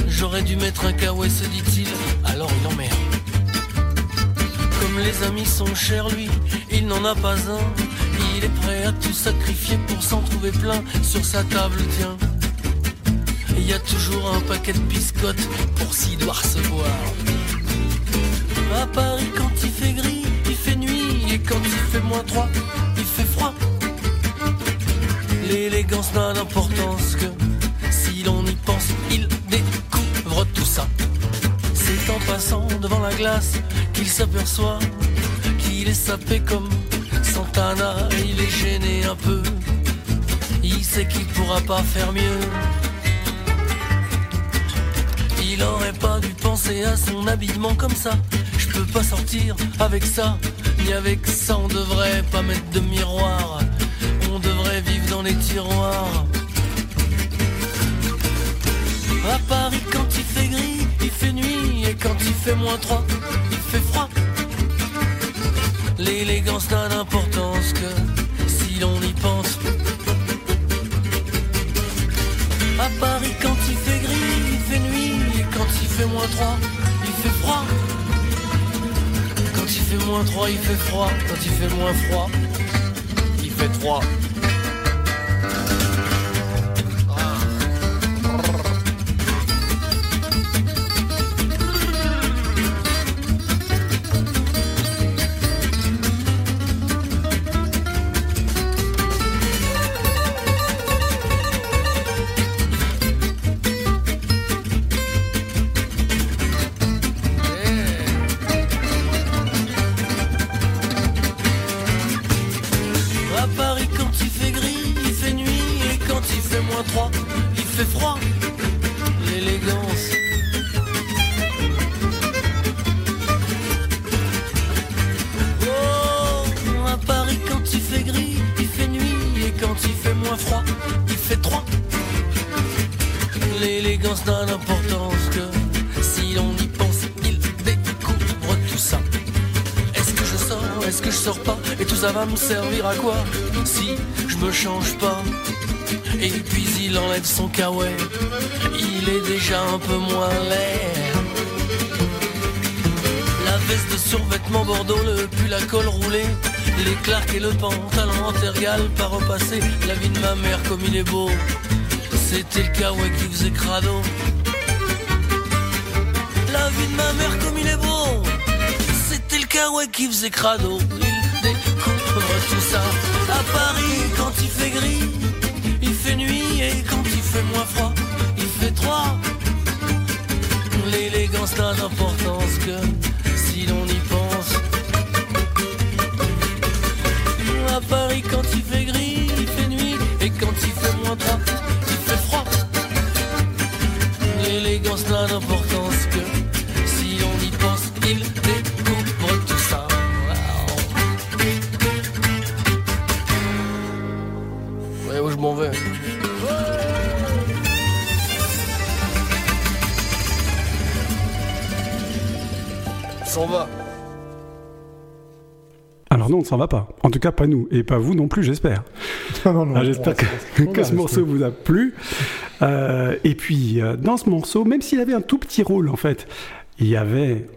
j'aurais dû mettre un kawaii se dit-il, alors il emmerde. Comme les amis sont chers lui, il n'en a pas un. Il est prêt à tout sacrifier pour s'en trouver plein sur sa table, tiens. Il y a toujours un paquet de biscottes pour s'y doit recevoir. À Paris, quand il fait gris, il fait nuit, et quand il fait moins 3, il fait froid. L'élégance n'a d'importance que glace qu'il s'aperçoit qu'il est sapé comme Santana. Il est gêné un peu, il sait qu'il pourra pas faire mieux. Il aurait pas dû penser à son habillement comme ça. Je peux pas sortir avec ça, ni avec ça. On devrait pas mettre de miroir. On devrait vivre dans les tiroirs. À Paris, quand il fait gris, il fait nuit. Et quand il fait moins 3, il fait froid. L'élégance n'a d'importance que si l'on y pense. À Paris, quand il fait gris, il fait nuit. Et quand il fait moins 3, il fait froid. Quand il fait moins 3, il fait froid. Quand il fait moins froid, il fait 3. Les clarks et le pantalon intergal pas repassé La vie de ma mère comme il est beau C'était le kawaii qui faisait crado La vie de ma mère comme il est beau c'était le kawaii qui faisait crado. Il découvre tout ça. S'en va pas. En tout cas, pas nous. Et pas vous non plus, j'espère. Ah, J'espère que, ce morceau vous a plu. Euh, et puis, euh, dans ce morceau, même s'il avait un tout petit rôle, en fait, il y avait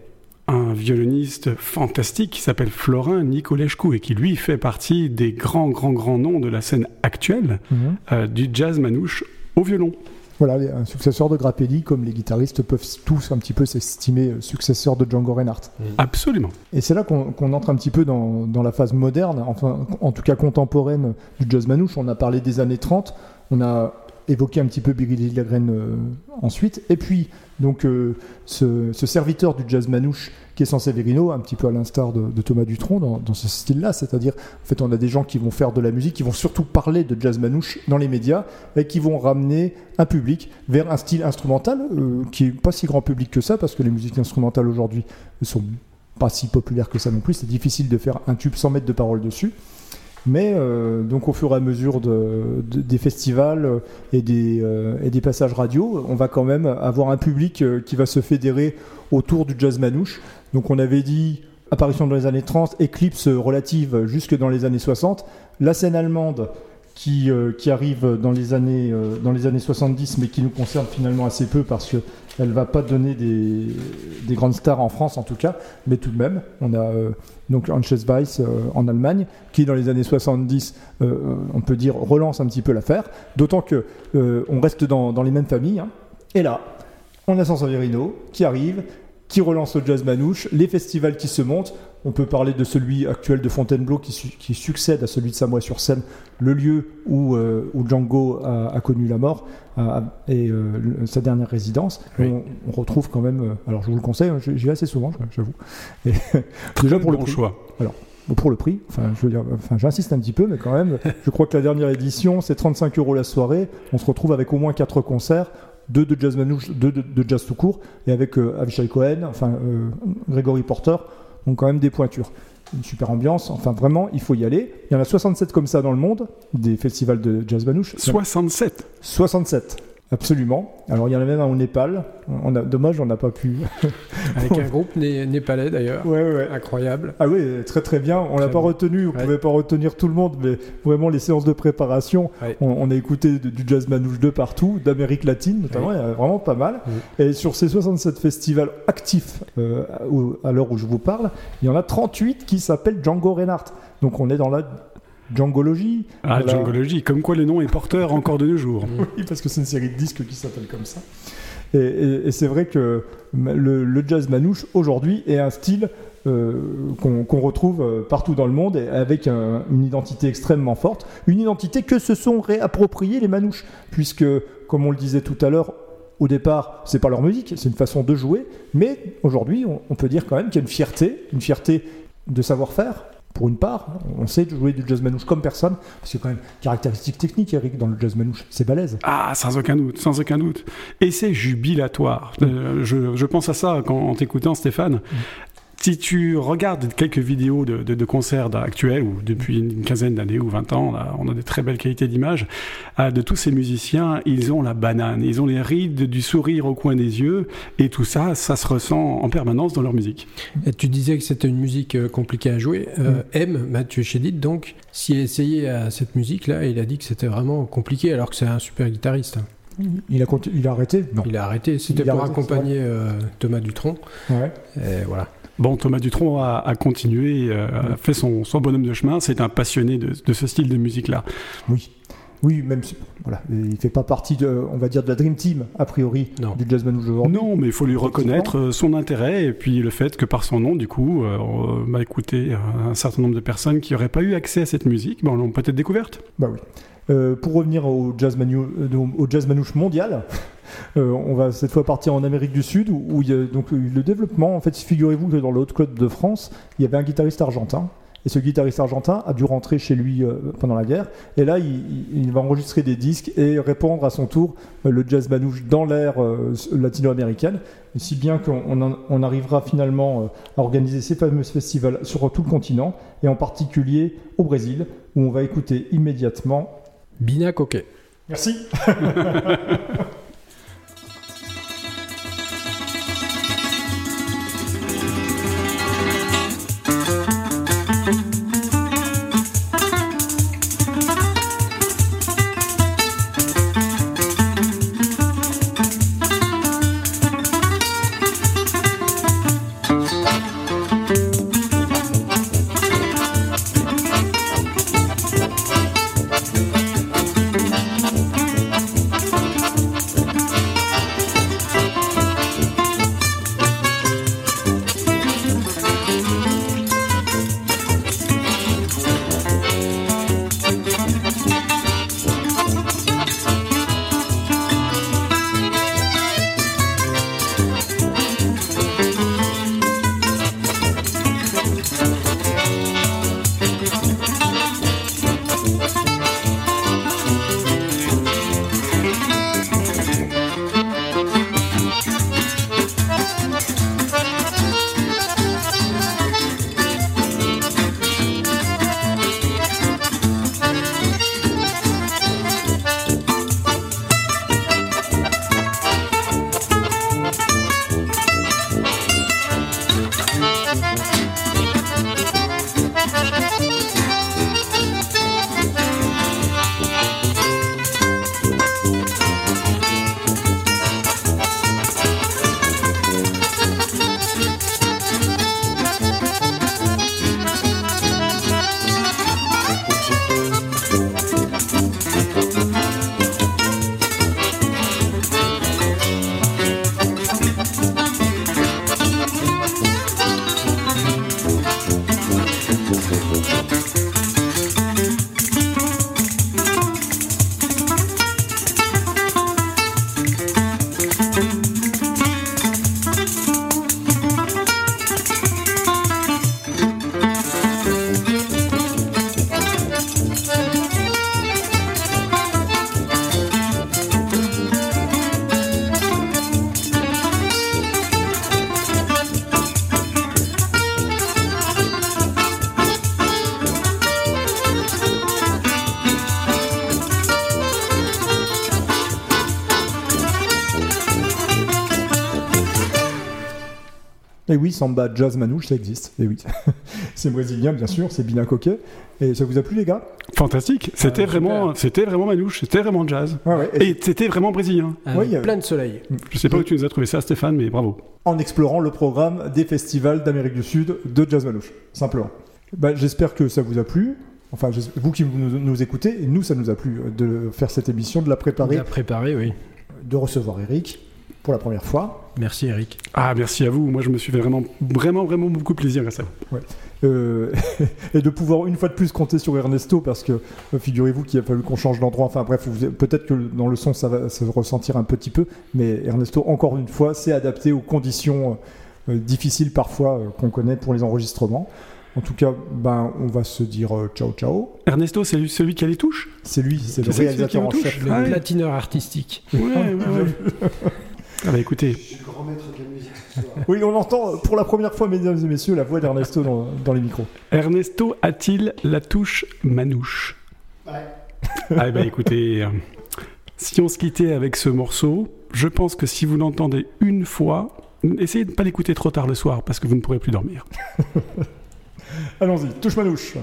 un violoniste fantastique qui s'appelle Florin Nicolescu et qui, lui, fait partie des grands, grands, grands noms de la scène actuelle Mhm. euh, du jazz manouche au violon. Voilà, un successeur de Grappelli, comme les guitaristes peuvent tous un petit peu s'estimer euh, successeurs de Django Reinhardt. Absolument. Et c'est là qu'on qu'on entre un petit peu dans, dans la phase moderne, enfin en tout cas contemporaine du jazz manouche. On a parlé des années 30, on a évoqué un petit peu Billy Lilligren euh, ensuite, et puis donc euh, ce, serviteur du jazz manouche qui est San Severino, un petit peu à l'instar de, de Thomas Dutronc dans, ce style-là, c'est-à-dire en fait on a des gens qui vont faire de la musique, qui vont surtout parler de jazz manouche dans les médias et qui vont ramener un public vers un style instrumental euh, qui est pas si grand public que ça parce que les musiques instrumentales aujourd'hui sont pas si populaires que ça non plus. C'est difficile de faire un tube sans mettre de paroles dessus. Mais euh, donc au fur et à mesure de, de- des festivals euh, et des, euh, et des passages radio, on va quand même avoir un public qui va se fédérer autour du jazz manouche. Donc on avait dit apparition dans les années 30, éclipse relative jusque dans les années 60. La scène allemande qui, qui arrive dans les, années, dans les années 70, mais qui nous concerne finalement assez peu parce que elle va pas donner des, des grandes stars en France en tout cas, mais tout de même, on a euh, donc Hannes Weiss euh, en Allemagne, qui dans les années 70, euh, on peut dire, relance un petit peu l'affaire, d'autant que on reste dans, les mêmes familles. hein. Et là, on a San Severino qui arrive, qui relance le jazz manouche, les festivals qui se montent. On peut parler de celui actuel de Fontainebleau qui, su- qui succède à celui de Samois-sur-Seine, le lieu où, euh, où Django a, a connu la mort a- et euh, sa dernière résidence. Oui. On, on retrouve quand même, euh, alors je vous le conseille, hein, j'y vais assez souvent, j'avoue. Déjà pour le prix. choix. Bon, pour le prix, enfin, je veux dire, enfin, j'insiste un petit peu, mais quand même, je crois que la dernière édition, c'est 35 euros la soirée. On se retrouve avec au moins 4 concerts, deux de jazz manouche, deux de, de jazz tout court, et avec euh, Avishai Cohen, enfin, euh, Gregory Porter, donc quand même des pointures. Une super ambiance, enfin vraiment, il faut y aller. Il y en a 67 comme ça dans le monde, des festivals de jazz manouche. 67. 67, absolument. Alors il y en a même un au Népal. On a, dommage, on n'a pas pu. Avec un groupe né- népalais d'ailleurs. ouais, ouais. Incroyable. Ah oui, très très bien. On l'a pas bon. retenu, on Ouais. pouvait pas retenir tout le monde, mais vraiment les séances de préparation, on, on a écouté de- du jazz manouche de partout, d'Amérique latine notamment, il y en a vraiment pas mal. Et sur ces 67 festivals actifs euh, à l'heure où je vous parle, il y en a 38 qui s'appellent Django Reinhardt. Donc on est dans la Djangologie. Ah, Voilà. Djangologie, comme quoi le nom est porteur encore de nos jours. Oui, parce que c'est une série de disques qui s'appelle comme ça. Et, et- et c'est vrai que le, le jazz manouche aujourd'hui est un style euh, qu'on retrouve euh, partout dans le monde et avec un- une identité extrêmement forte. Une identité que se sont réappropriés les manouches, puisque, comme on le disait tout à l'heure, au départ, c'est pas leur musique, c'est une façon de jouer, mais aujourd'hui, on, on peut dire quand même qu'il y a une fierté, une fierté de savoir-faire. Pour une part, on sait jouer du jazz manouche comme personne, parce a quand même caractéristiques techniques, Eric, dans le jazz manouche, c'est balèze. Ah, sans aucun doute, sans aucun doute. Et c'est jubilatoire. Euh, je, je pense à ça quand, en t'écoutant, Stéphane. Si tu regardes quelques vidéos de, de- de concerts actuels, ou depuis une quinzaine d'années ou 20 ans, là, on a des très belles qualités d'image, euh, de tous ces musiciens, ils ont la banane, ils ont les rides du sourire au coin des yeux, et tout ça, ça se ressent en permanence dans leur musique. Et tu disais que c'était une musique euh, compliquée à jouer. Euh, M, Mathieu Chédid, donc, s'il a essayé à cette musique-là, il a dit que c'était vraiment compliqué, alors que c'est un super guitariste. hein. Il a, il a arrêté? Non. Il a arrêté. C'était Il a pour arrêté, accompagner euh, Thomas Dutronc. Ouais. Et voilà. Bon, Thomas Dutronc a, a continué, euh, a fait son, son bonhomme de chemin, c'est un passionné de, de ce style de musique-là. Oui. Oui, même si voilà, il fait pas partie de, on va dire, de la dream team a priori Non. du jazz manouche aujourd'hui. Non, mais il faut lui reconnaître euh, son intérêt et puis le fait que par son nom, du coup, euh, on m'a écouté un certain nombre de personnes qui n'auraient pas eu accès à cette musique, ben, l'ont peut-être découverte. Bah oui. Euh, pour revenir au jazz, manu- euh, au jazz manouche mondial, euh, on va cette fois partir en Amérique du Sud où, où il y a donc eu le développement. En fait, figurez-vous que dans le Haute-Côte de France, il y avait un guitariste argentin. Et ce guitariste argentin a dû rentrer chez lui euh, pendant la guerre. Et là, il, va enregistrer des disques et répandre à son tour euh, le jazz manouche dans l'ère latino-américaine. Si bien qu'on arrivera finalement à organiser ces fameux festivals sur tout le continent, et en particulier au Brésil, où on va écouter immédiatement Bina Coquet. Merci. Et oui, samba, jazz, manouche, ça existe. Et oui, c'est brésilien, bien sûr, c'est Bina Coquet. Et ça vous a plu, les gars? Fantastique. C'était super. vraiment, c'était vraiment manouche, c'était vraiment jazz. Ouais, ouais. Et Et c'était vraiment brésilien. Avec Oui, plein de soleil. Je sais pas où tu nous as trouvé ça, Stéphane, mais bravo. en explorant le programme des festivals d'Amérique du Sud de jazz manouche, simplement. Bah, J'espère que ça vous a plu. Enfin, vous qui nous, nous écoutez, et nous, ça nous a plu euh, de faire cette émission, de la préparer, a préparé, oui. de recevoir Eric pour la première fois. Merci Eric. Ah, merci à vous. Moi, je me suis fait vraiment, vraiment, vraiment beaucoup plaisir grâce à vous. Euh, et de pouvoir une fois de plus compter sur Ernesto parce que euh, figurez-vous qu'il a fallu qu'on change d'endroit. Enfin bref, peut-être que dans le son ça va se ressentir un petit peu, mais Ernesto encore une fois s'est adapté aux conditions euh, difficiles parfois euh, qu'on connaît pour les enregistrements. En tout cas, ben on va se dire euh, ciao ciao. Ernesto, c'est lui- celui qui a les touches? C'est lui, c'est le réalisateur en chef. Le Ouais. platineur artistique. Ouais, ouais, ouais. Ah bah écoutez, Oui, on entend pour la première fois, mesdames et messieurs, la voix d'Ernesto dans, dans les micros. Ernesto a-t-il la touche manouche Ah bah écoutez, euh, si on se quittait avec ce morceau, je pense que si vous l'entendez une fois, essayez de ne pas l'écouter trop tard le soir parce que vous ne pourrez plus dormir. Allons-y, touche manouche.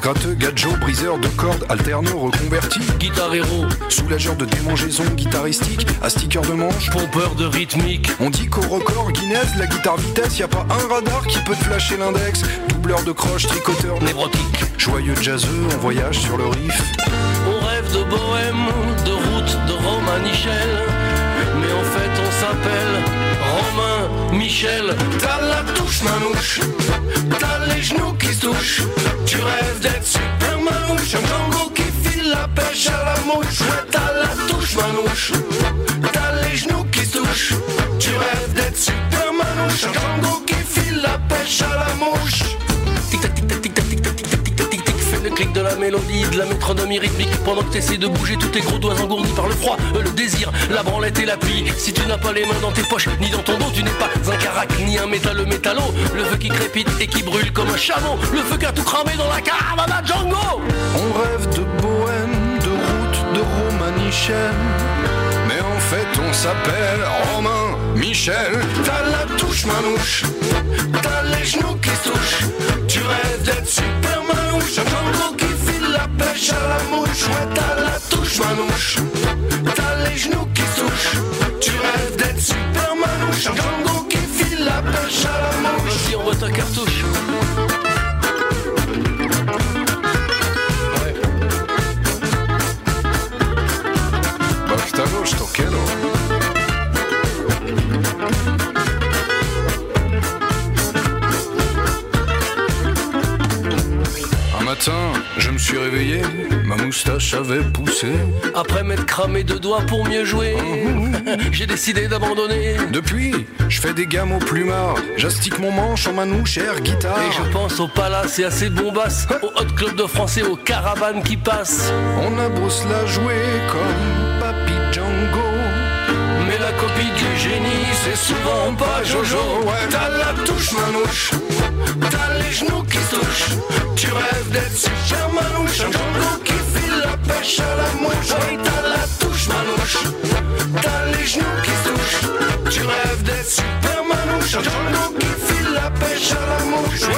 Gratteux, gadjo, briseur de cordes, alterneux, reconverti, Guitare héros, soulageur de démangeaisons guitaristiques, à sticker de manche. pompeur de rythmique. On dit qu'au record Guinness, la guitare vitesse, y a pas un radar qui peut te flasher l'index. Doubleur de croche, tricoteur, Névrotique. joyeux jazzeux, on voyage sur le riff. On rêve de bohème, de route, de Romanichel. Mais en fait, on s'appelle Romain Michel. T'as la touche manouche, t'as les genoux qui se touchent. Tu rêves d'être super manouche, un tango qui file la pêche à la mouche. T'as la touche manouche, t'as les genoux qui se touchent. Tu rêves d'être super manouche, un tango qui file la pêche à la mouche. Clic de la mélodie, de la métronomie rythmique Pendant que t'essaies de bouger tous tes gros doigts engourdis par le froid euh, Le désir, la branlette et la pluie Si tu n'as pas les mains dans tes poches, ni dans ton dos Tu n'es pas un carac, ni un métallo métallo Le feu qui crépite et qui brûle comme un chameau Le feu qui a tout cramé dans la caravane Django On rêve de bohème, de route, de Romanichel. Mais en fait, on s'appelle Romain Michel. T'as la touche manouche, t'as les genoux qui se touchent. Tu rêves d'être super Django qui file la pêche à la mouche. Ouais, t'as la touche manouche, t'as les genoux qui touchent. Tu rêves d'être super manouche, Django qui file la pêche à la mouche. Vas-y, on voit ta cartouche. Suis réveillé, ma moustache avait poussé. Après m'être cramé deux doigts pour mieux jouer, j'ai décidé d'abandonner. Depuis, je fais des gammes au plumard, j'astique mon manche en manouche air guitare. Et je pense au palace et à ses bombasses, au hot club de français, aux caravanes qui passent. On a beau se la jouer comme Papy Django. Mais la copie du génie, c'est souvent pas Jojo. Ouais, t'as la touche manouche, t'as les genoux qui se touchent. Tu rêves d'être super manouche, un Django qui file la pêche à la mouche. Ouais, t'as la touche manouche, t'as les genoux qui se touchent. Tu rêves d'être super manouche, un Django qui file la pêche à la mouche.